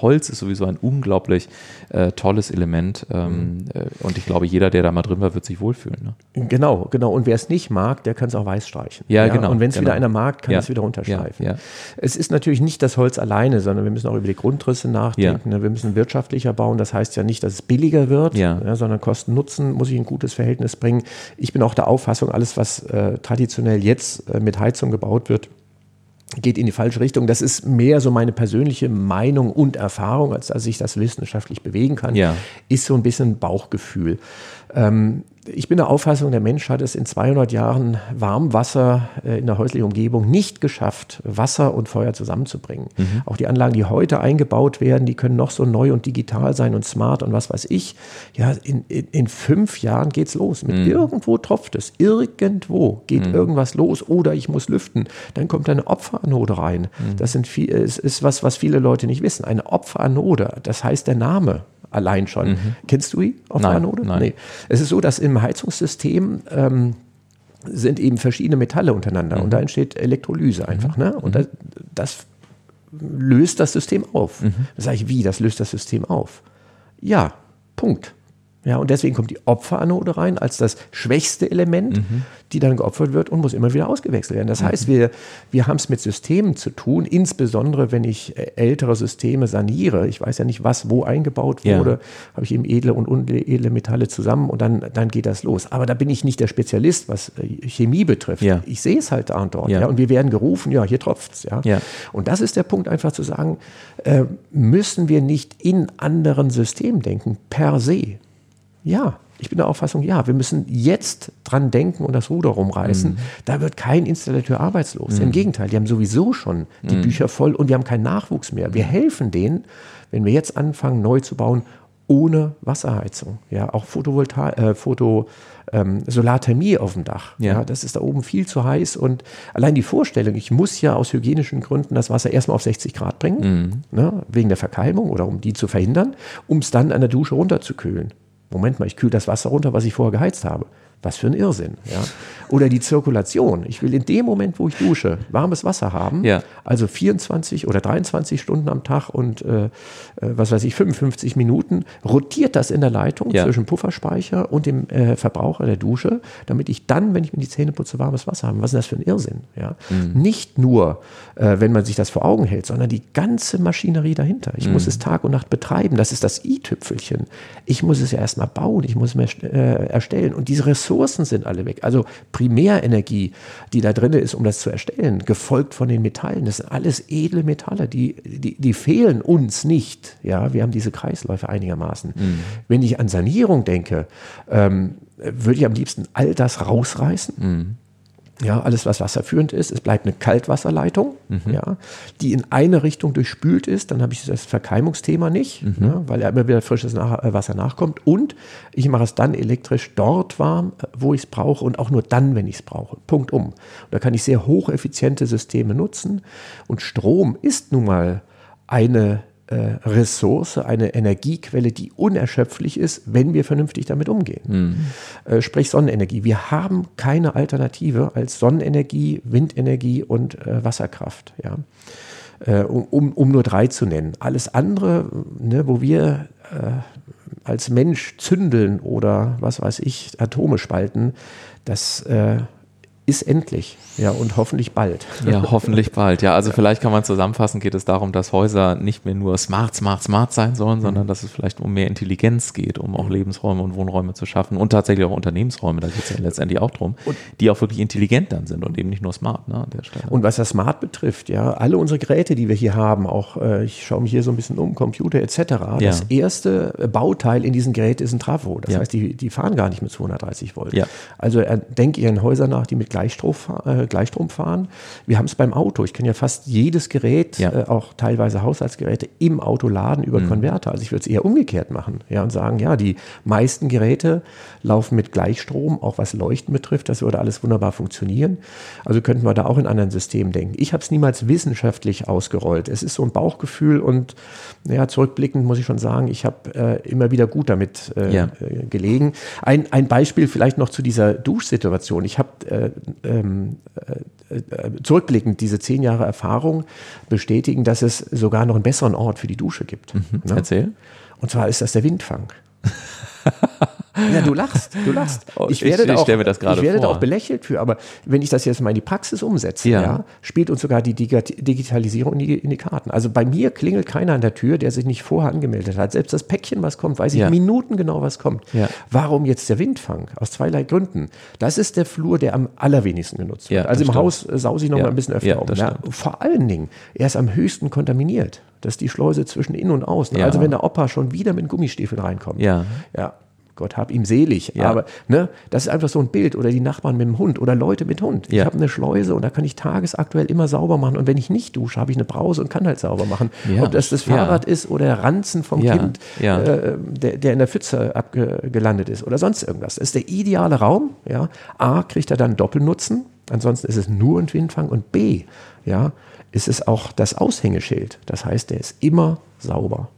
Holz ist sowieso ein unglaublich äh, tolles Element. Ähm, mhm. Äh, und ich glaube, jeder, der da mal drin war, wird sich wohlfühlen. Ne? Genau, genau. Und wer es nicht mag, der kann es auch weiß streichen. Ja, ja? genau. Und wenn es genau. wieder einer mag, kann ja. es wieder unterstreifen. Ja. Es ist natürlich nicht das Holz alleine, sondern wir müssen auch über die Grundrisse nachdenken. Ne? Wir müssen wirtschaftlicher bauen. Das heißt ja nicht, dass es billiger wird, sondern Kosten-Nutzen muss ich ein gutes Verhältnis bringen. Ich bin auch der Auffassung, alles, was äh, traditionell jetzt äh, mit Heizung gebaut wird, geht in die falsche Richtung. Das ist mehr so meine persönliche Meinung und Erfahrung, als dass ich das wissenschaftlich bewegen kann. Ja. Ist so ein bisschen Bauchgefühl. Ähm, ich bin der Auffassung, der Mensch hat es in 200 Jahren Warmwasser äh, in der häuslichen Umgebung nicht geschafft, Wasser und Feuer zusammenzubringen. Mhm. Auch die Anlagen, die heute eingebaut werden, die können noch so neu und digital sein und smart und was weiß ich. Ja, in, in, in fünf Jahren geht es los. Mit mhm. irgendwo tropft es. Irgendwo geht mhm. irgendwas los oder ich muss lüften. Dann kommt eine Opferanode rein. Mhm. Das sind viel, ist, ist was, was viele Leute nicht wissen. Eine Opferanode, das heißt der Name allein schon. Mhm. Kennst du die auf nein, Anode? Nein. Nee. Es ist so, dass im Heizungssystem ähm, sind eben verschiedene Metalle untereinander mhm. und da entsteht Elektrolyse einfach. Mhm. Ne? Und das, das, löst das System auf. Mhm. Da sage ich, wie, das löst das System auf? Ja, Punkt. Ja, und deswegen kommt die Opferanode rein als das schwächste Element, mhm. die dann geopfert wird und muss immer wieder ausgewechselt werden. Das mhm. heißt, wir, wir haben es mit Systemen zu tun, insbesondere wenn ich äh, ältere Systeme saniere. Ich weiß ja nicht, was wo eingebaut wurde. Ja. Habe ich eben edle und unedle Metalle zusammen und dann, dann geht das los. Aber da bin ich nicht der Spezialist, was äh, Chemie betrifft. Ja. Ich sehe es halt da und dort. Ja. ja. und wir werden gerufen, ja, hier tropft es. Ja. ja. Und das ist der Punkt, einfach zu sagen, äh, müssen wir nicht in anderen Systemen denken, per se. Ja, ich bin der Auffassung, ja, wir müssen jetzt dran denken und das Ruder rumreißen. Mhm. Da wird kein Installateur arbeitslos. Mhm. Im Gegenteil, die haben sowieso schon die mhm. Bücher voll und wir haben keinen Nachwuchs mehr. Wir helfen denen, wenn wir jetzt anfangen, neu zu bauen, ohne Wasserheizung. Ja, auch Photovoltaik, äh, Foto, ähm, Solarthermie auf dem Dach. Ja. ja. das ist da oben viel zu heiß und allein die Vorstellung, ich muss ja aus hygienischen Gründen das Wasser erstmal auf 60 Grad bringen, mhm. ne, wegen der Verkeimung oder um die zu verhindern, um es dann an der Dusche runterzukühlen. Moment mal, ich kühle das Wasser runter, was ich vorher geheizt habe. Was für ein Irrsinn. Ja? Oder die Zirkulation. Ich will in dem Moment, wo ich dusche, warmes Wasser haben. Ja. Also 24 oder 23 Stunden am Tag und äh, äh was weiß ich, 55 Minuten. Rotiert das in der Leitung ja. zwischen Pufferspeicher und dem äh, Verbraucher der Dusche, damit ich dann, wenn ich mir die Zähne putze, warmes Wasser habe. Was ist das für ein Irrsinn? Ja? Mhm. Nicht nur, äh, wenn man sich das vor Augen hält, sondern die ganze Maschinerie dahinter. Ich mhm. muss es Tag und Nacht betreiben. Das ist das i-Tüpfelchen. Ich muss es ja erstmal bauen. Ich muss es mir äh, erstellen. Und diese Ressourcen Ressourcen sind alle weg. Also Primärenergie, die da drin ist, um das zu erstellen, gefolgt von den Metallen. Das sind alles edle Metalle, die, die, die fehlen uns nicht. Ja, wir haben diese Kreisläufe einigermaßen. Mhm. Wenn ich an Sanierung denke, ähm, würde ich am liebsten all das rausreißen. Mhm ja, alles, was wasserführend ist. Es bleibt eine Kaltwasserleitung, mhm. ja, die in eine Richtung durchspült ist. Dann habe ich das Verkeimungsthema nicht, mhm. ja, weil ja immer wieder frisches nach äh, Wasser nachkommt. Und ich mache es dann elektrisch dort warm, äh, wo ich es brauche und auch nur dann, wenn ich es brauche. Punkt um. Und da kann ich sehr hocheffiziente Systeme nutzen. Und Strom ist nun mal eine Ressource, eine Energiequelle, die unerschöpflich ist, wenn wir vernünftig damit umgehen. Mhm. Äh, sprich Sonnenenergie. Wir haben keine Alternative als Sonnenenergie, Windenergie und äh, Wasserkraft. Ja. Äh, um, um nur drei zu nennen. Alles andere, ne, wo wir äh, als Mensch zündeln oder was weiß ich, Atome spalten, das äh, ist endlich. Ja, und hoffentlich bald. Ja, hoffentlich bald. Ja, also ja. vielleicht kann man zusammenfassen, geht es darum, dass Häuser nicht mehr nur smart, smart, smart sein sollen, mhm. sondern dass es vielleicht um mehr Intelligenz geht, um auch. Lebensräume und Wohnräume zu schaffen und tatsächlich auch Unternehmensräume, da geht es ja letztendlich auch drum, und die auch wirklich intelligent dann sind und eben nicht nur smart ne, an der Stelle. Und was das Smart betrifft, ja, alle unsere Geräte, die wir hier haben, auch äh, ich schaue mich hier so ein bisschen um, Computer etc., ja. das erste Bauteil in diesem Gerät ist ein Trafo. Das ja. heißt, die, die fahren gar nicht mit 230 Volt. Ja. Also äh, denke ich an Häuser nach, die mit Gleichstrom, äh, Gleichstrom fahren wir haben es beim Auto. Ich kann ja fast jedes Gerät, ja. äh, auch teilweise Haushaltsgeräte, im Auto laden über mhm. Konverter. Also ich würde es eher umgekehrt machen ja, und sagen, ja, die meisten Geräte laufen mit Gleichstrom, auch was Leuchten betrifft. Das würde alles wunderbar funktionieren. Also könnten wir da auch in anderen Systemen denken. Ich habe es niemals wissenschaftlich ausgerollt. Es ist so ein Bauchgefühl und naja, zurückblickend muss ich schon sagen, ich habe äh, immer wieder gut damit äh, ja. Äh, gelegen. Ein, ein Beispiel vielleicht noch zu dieser Duschsituation. Ich habe äh, ähm, äh, zurückblickend diese zehn Jahre Erfahrung bestätigen, dass es sogar noch einen besseren Ort für die Dusche gibt. Mhm. Ne? Erzähl. Und zwar ist das der Windfang. Ja, du lachst, du lachst. Oh, ich werde, ich, da, auch, ich werde auch belächelt für, aber wenn ich das jetzt mal in die Praxis umsetze, ja. ja spielt uns sogar die Digitalisierung in die, in die, Karten. Also bei mir klingelt keiner an der Tür, der sich nicht vorher angemeldet hat. Selbst das Päckchen, was kommt, weiß ich ja. Minuten genau, was kommt. Ja. Warum jetzt der Windfang? Aus zweierlei Gründen. Das ist der Flur, der am allerwenigsten genutzt wird. also im stimmt. Haus sause ich noch mal ein bisschen öfter um. Vor allen Dingen, er ist am höchsten kontaminiert. Das ist die Schleuse zwischen innen und außen. Also wenn der Opa schon wieder mit Gummistiefeln reinkommt. Ja. ja Gott hab ihm selig. Ja. Aber ne, das ist einfach so ein Bild. Oder die Nachbarn mit dem Hund oder Leute mit Hund. Ja. Ich habe eine Schleuse und da kann ich tagesaktuell immer sauber machen. Und wenn ich nicht dusche, habe ich eine Brause und kann halt sauber machen. Ja. Ob das das Fahrrad ist oder der Ranzen vom Kind, äh, der, der in der Pfütze abgelandet ist oder sonst irgendwas. Das ist der ideale Raum. Ja. A, kriegt er dann Doppelnutzen. Ansonsten ist es nur ein Windfang. Und B, ja, ist es auch das Aushängeschild. Das heißt, der ist immer sauber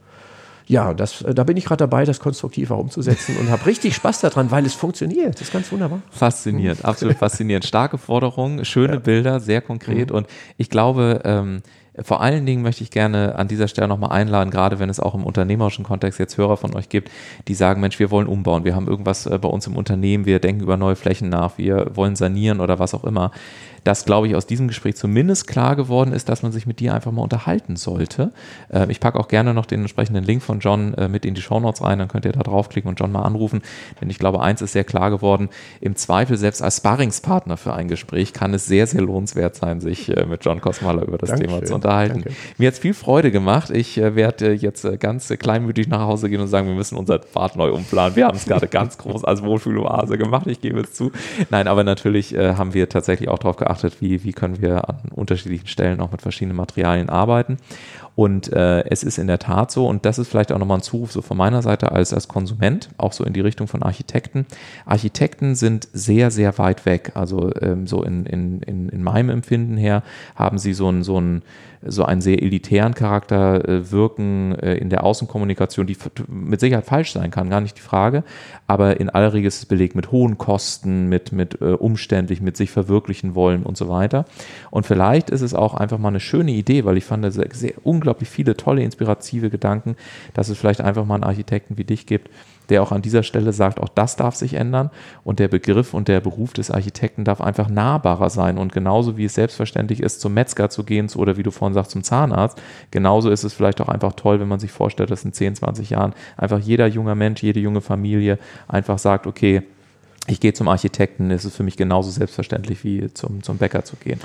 ja, das, äh, da bin ich gerade dabei, das konstruktiver umzusetzen und habe richtig Spaß daran, weil es funktioniert. Das ist ganz wunderbar. Faszinierend, absolut faszinierend. Starke Forderung, schöne ja. Bilder, sehr konkret mhm. und ich glaube, ähm, vor allen Dingen möchte ich gerne an dieser Stelle nochmal einladen, gerade wenn es auch im unternehmerischen Kontext jetzt Hörer von euch gibt, die sagen, Mensch, wir wollen umbauen, wir haben irgendwas äh, bei uns im Unternehmen, wir denken über neue Flächen nach, wir wollen sanieren oder was auch immer dass, glaube ich, aus diesem Gespräch zumindest klar geworden ist, dass man sich mit dir einfach mal unterhalten sollte. Äh, ich packe auch gerne noch den entsprechenden Link von John äh, mit in die Shownotes rein, dann könnt ihr da draufklicken und John mal anrufen. Denn ich glaube, eins ist sehr klar geworden, im Zweifel selbst als Sparringspartner für ein Gespräch kann es sehr, sehr lohnenswert sein, sich äh, mit John Kosmaler über das Dankeschön. Thema zu unterhalten. Danke. Mir hat es viel Freude gemacht. Ich äh, werde jetzt äh, ganz kleinmütig nach Hause gehen und sagen, wir müssen unser Pfad neu umplanen. Wir haben es gerade ganz groß als Wohlfühloase gemacht, ich gebe es zu. Nein, aber natürlich äh, haben wir tatsächlich auch darauf geachtet, wie, wie können wir an unterschiedlichen Stellen auch mit verschiedenen Materialien arbeiten. Und äh, es ist in der Tat so, und das ist vielleicht auch nochmal ein Zuruf so von meiner Seite als, als Konsument, auch so in die Richtung von Architekten. Architekten sind sehr, sehr weit weg. Also ähm, so in, in, in, in meinem Empfinden her haben sie so ein, so ein so einen sehr elitären Charakter äh, wirken äh, in der Außenkommunikation, die mit Sicherheit falsch sein kann, gar nicht die Frage. Aber in aller Regel ist es belegt mit hohen Kosten, mit, mit äh, umständlich, mit sich verwirklichen wollen und so weiter. Und vielleicht ist es auch einfach mal eine schöne Idee, weil ich fand sehr, sehr unglaublich viele tolle, inspirative Gedanken, dass es vielleicht einfach mal einen Architekten wie dich gibt, der auch an dieser Stelle sagt, auch das darf sich ändern und der Begriff und der Beruf des Architekten darf einfach nahbarer sein und genauso wie es selbstverständlich ist, zum Metzger zu gehen oder wie du vorhin sagst, zum Zahnarzt, genauso ist es vielleicht auch einfach toll, wenn man sich vorstellt, dass in 10, 20 Jahren einfach jeder junge Mensch, jede junge Familie einfach sagt, okay, ich gehe zum Architekten, ist es für mich genauso selbstverständlich wie zum, zum Bäcker zu gehen.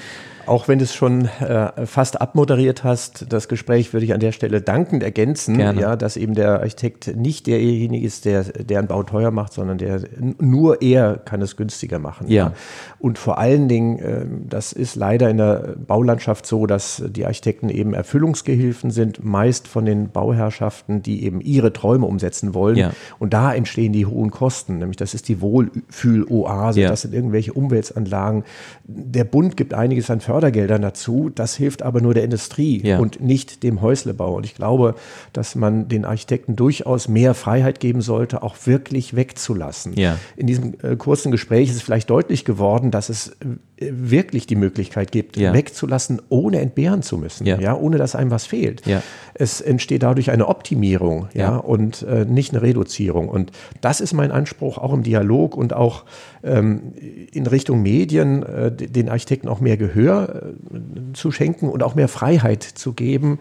Auch wenn du es schon äh, fast abmoderiert hast, das Gespräch würde ich an der Stelle dankend ergänzen, Gerne. ja, dass eben der Architekt nicht derjenige ist, der, einen Bau teuer macht, sondern der nur er kann es günstiger machen. Ja. Und vor allen Dingen, äh, das ist leider in der Baulandschaft so, dass die Architekten eben Erfüllungsgehilfen sind, meist von den Bauherrschaften, die eben ihre Träume umsetzen wollen. Ja. Und da entstehen die hohen Kosten, nämlich das ist die Wohlfühloase, Ja. das sind irgendwelche Umweltanlagen. Der Bund gibt einiges an Fördergeldern dazu, das hilft aber nur der Industrie Ja. und nicht dem Häuslebau. Und ich glaube, dass man den Architekten durchaus mehr Freiheit geben sollte, auch wirklich wegzulassen. Ja. In diesem äh, kurzen Gespräch ist es vielleicht deutlich geworden, dass es äh, wirklich die Möglichkeit gibt, Ja. wegzulassen, ohne entbehren zu müssen, Ja. ja. ohne dass einem was fehlt. Ja. Es entsteht dadurch eine Optimierung ja, und äh, nicht eine Reduzierung. Und das ist mein Anspruch auch im Dialog und auch ähm, in Richtung Medien, äh, den Architekten auch mehr Gehör äh, zu schenken und auch mehr Freiheit zu geben,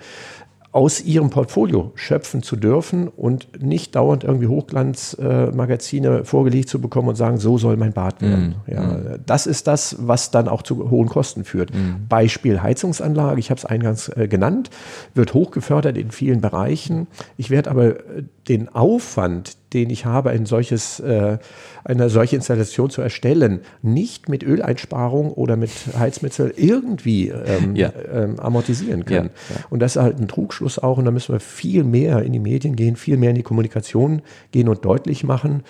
aus ihrem Portfolio schöpfen zu dürfen und nicht dauernd irgendwie Hochglanzmagazine äh, vorgelegt zu bekommen und sagen, so soll mein Bad werden. Ja, Das ist das, was dann auch zu hohen Kosten führt. Beispiel Heizungsanlage, ich habe es eingangs äh, genannt, wird hochgefördert in vielen Bereichen. Ich werde aber äh, den Aufwand, den ich habe, ein solches, äh, eine solche Installation zu erstellen, nicht mit Öleinsparung oder mit Heizmittel irgendwie ähm, Ja. ähm, amortisieren können. Ja, ja. Und das ist halt ein Trugschluss auch. Und da müssen wir viel mehr in die Medien gehen, viel mehr in die Kommunikation gehen und deutlich machen,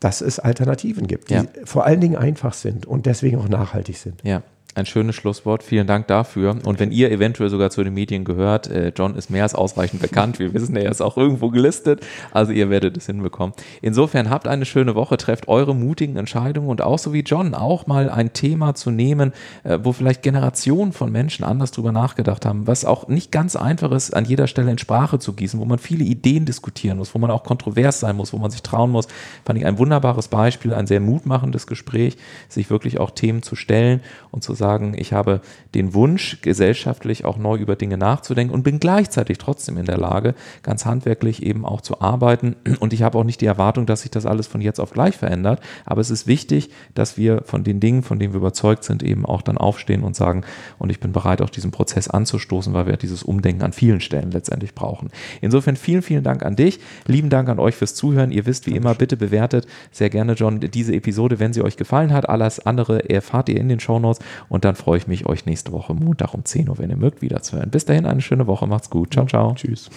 dass es Alternativen gibt, die vor allen Dingen einfach sind und deswegen auch nachhaltig sind. Ja, ein schönes Schlusswort. Vielen Dank dafür. Und wenn ihr eventuell sogar zu den Medien gehört, äh, John ist mehr als ausreichend bekannt. Wir wissen, er ist auch irgendwo gelistet. Also ihr werdet es hinbekommen. Insofern habt eine schöne Woche, trefft eure mutigen Entscheidungen und auch so wie John auch mal ein Thema zu nehmen, äh, wo vielleicht Generationen von Menschen anders drüber nachgedacht haben, was auch nicht ganz einfach ist, an jeder Stelle in Sprache zu gießen, wo man viele Ideen diskutieren muss, wo man auch kontrovers sein muss, wo man sich trauen muss. Fand ich ein wunderbares Beispiel, ein sehr mutmachendes Gespräch, sich wirklich auch Themen zu stellen und zu sagen, ich habe den Wunsch, gesellschaftlich auch neu über Dinge nachzudenken und bin gleichzeitig trotzdem in der Lage, ganz handwerklich eben auch zu arbeiten. Und ich habe auch nicht die Erwartung, dass sich das alles von jetzt auf gleich verändert. Aber es ist wichtig, dass wir von den Dingen, von denen wir überzeugt sind, eben auch dann aufstehen und sagen, und ich bin bereit, auch diesen Prozess anzustoßen, weil wir dieses Umdenken an vielen Stellen letztendlich brauchen. Insofern vielen, vielen Dank an dich. Lieben Dank an euch fürs Zuhören. Ihr wisst wie immer, bitte bewertet sehr gerne, John, diese Episode, wenn sie euch gefallen hat. Alles andere erfahrt ihr in den Shownotes und dann freue ich mich, euch nächste Woche Montag um 10 Uhr, wenn ihr mögt, wiederzuhören. Bis dahin eine schöne Woche. Macht's gut. Ciao, ciao. Tschüss.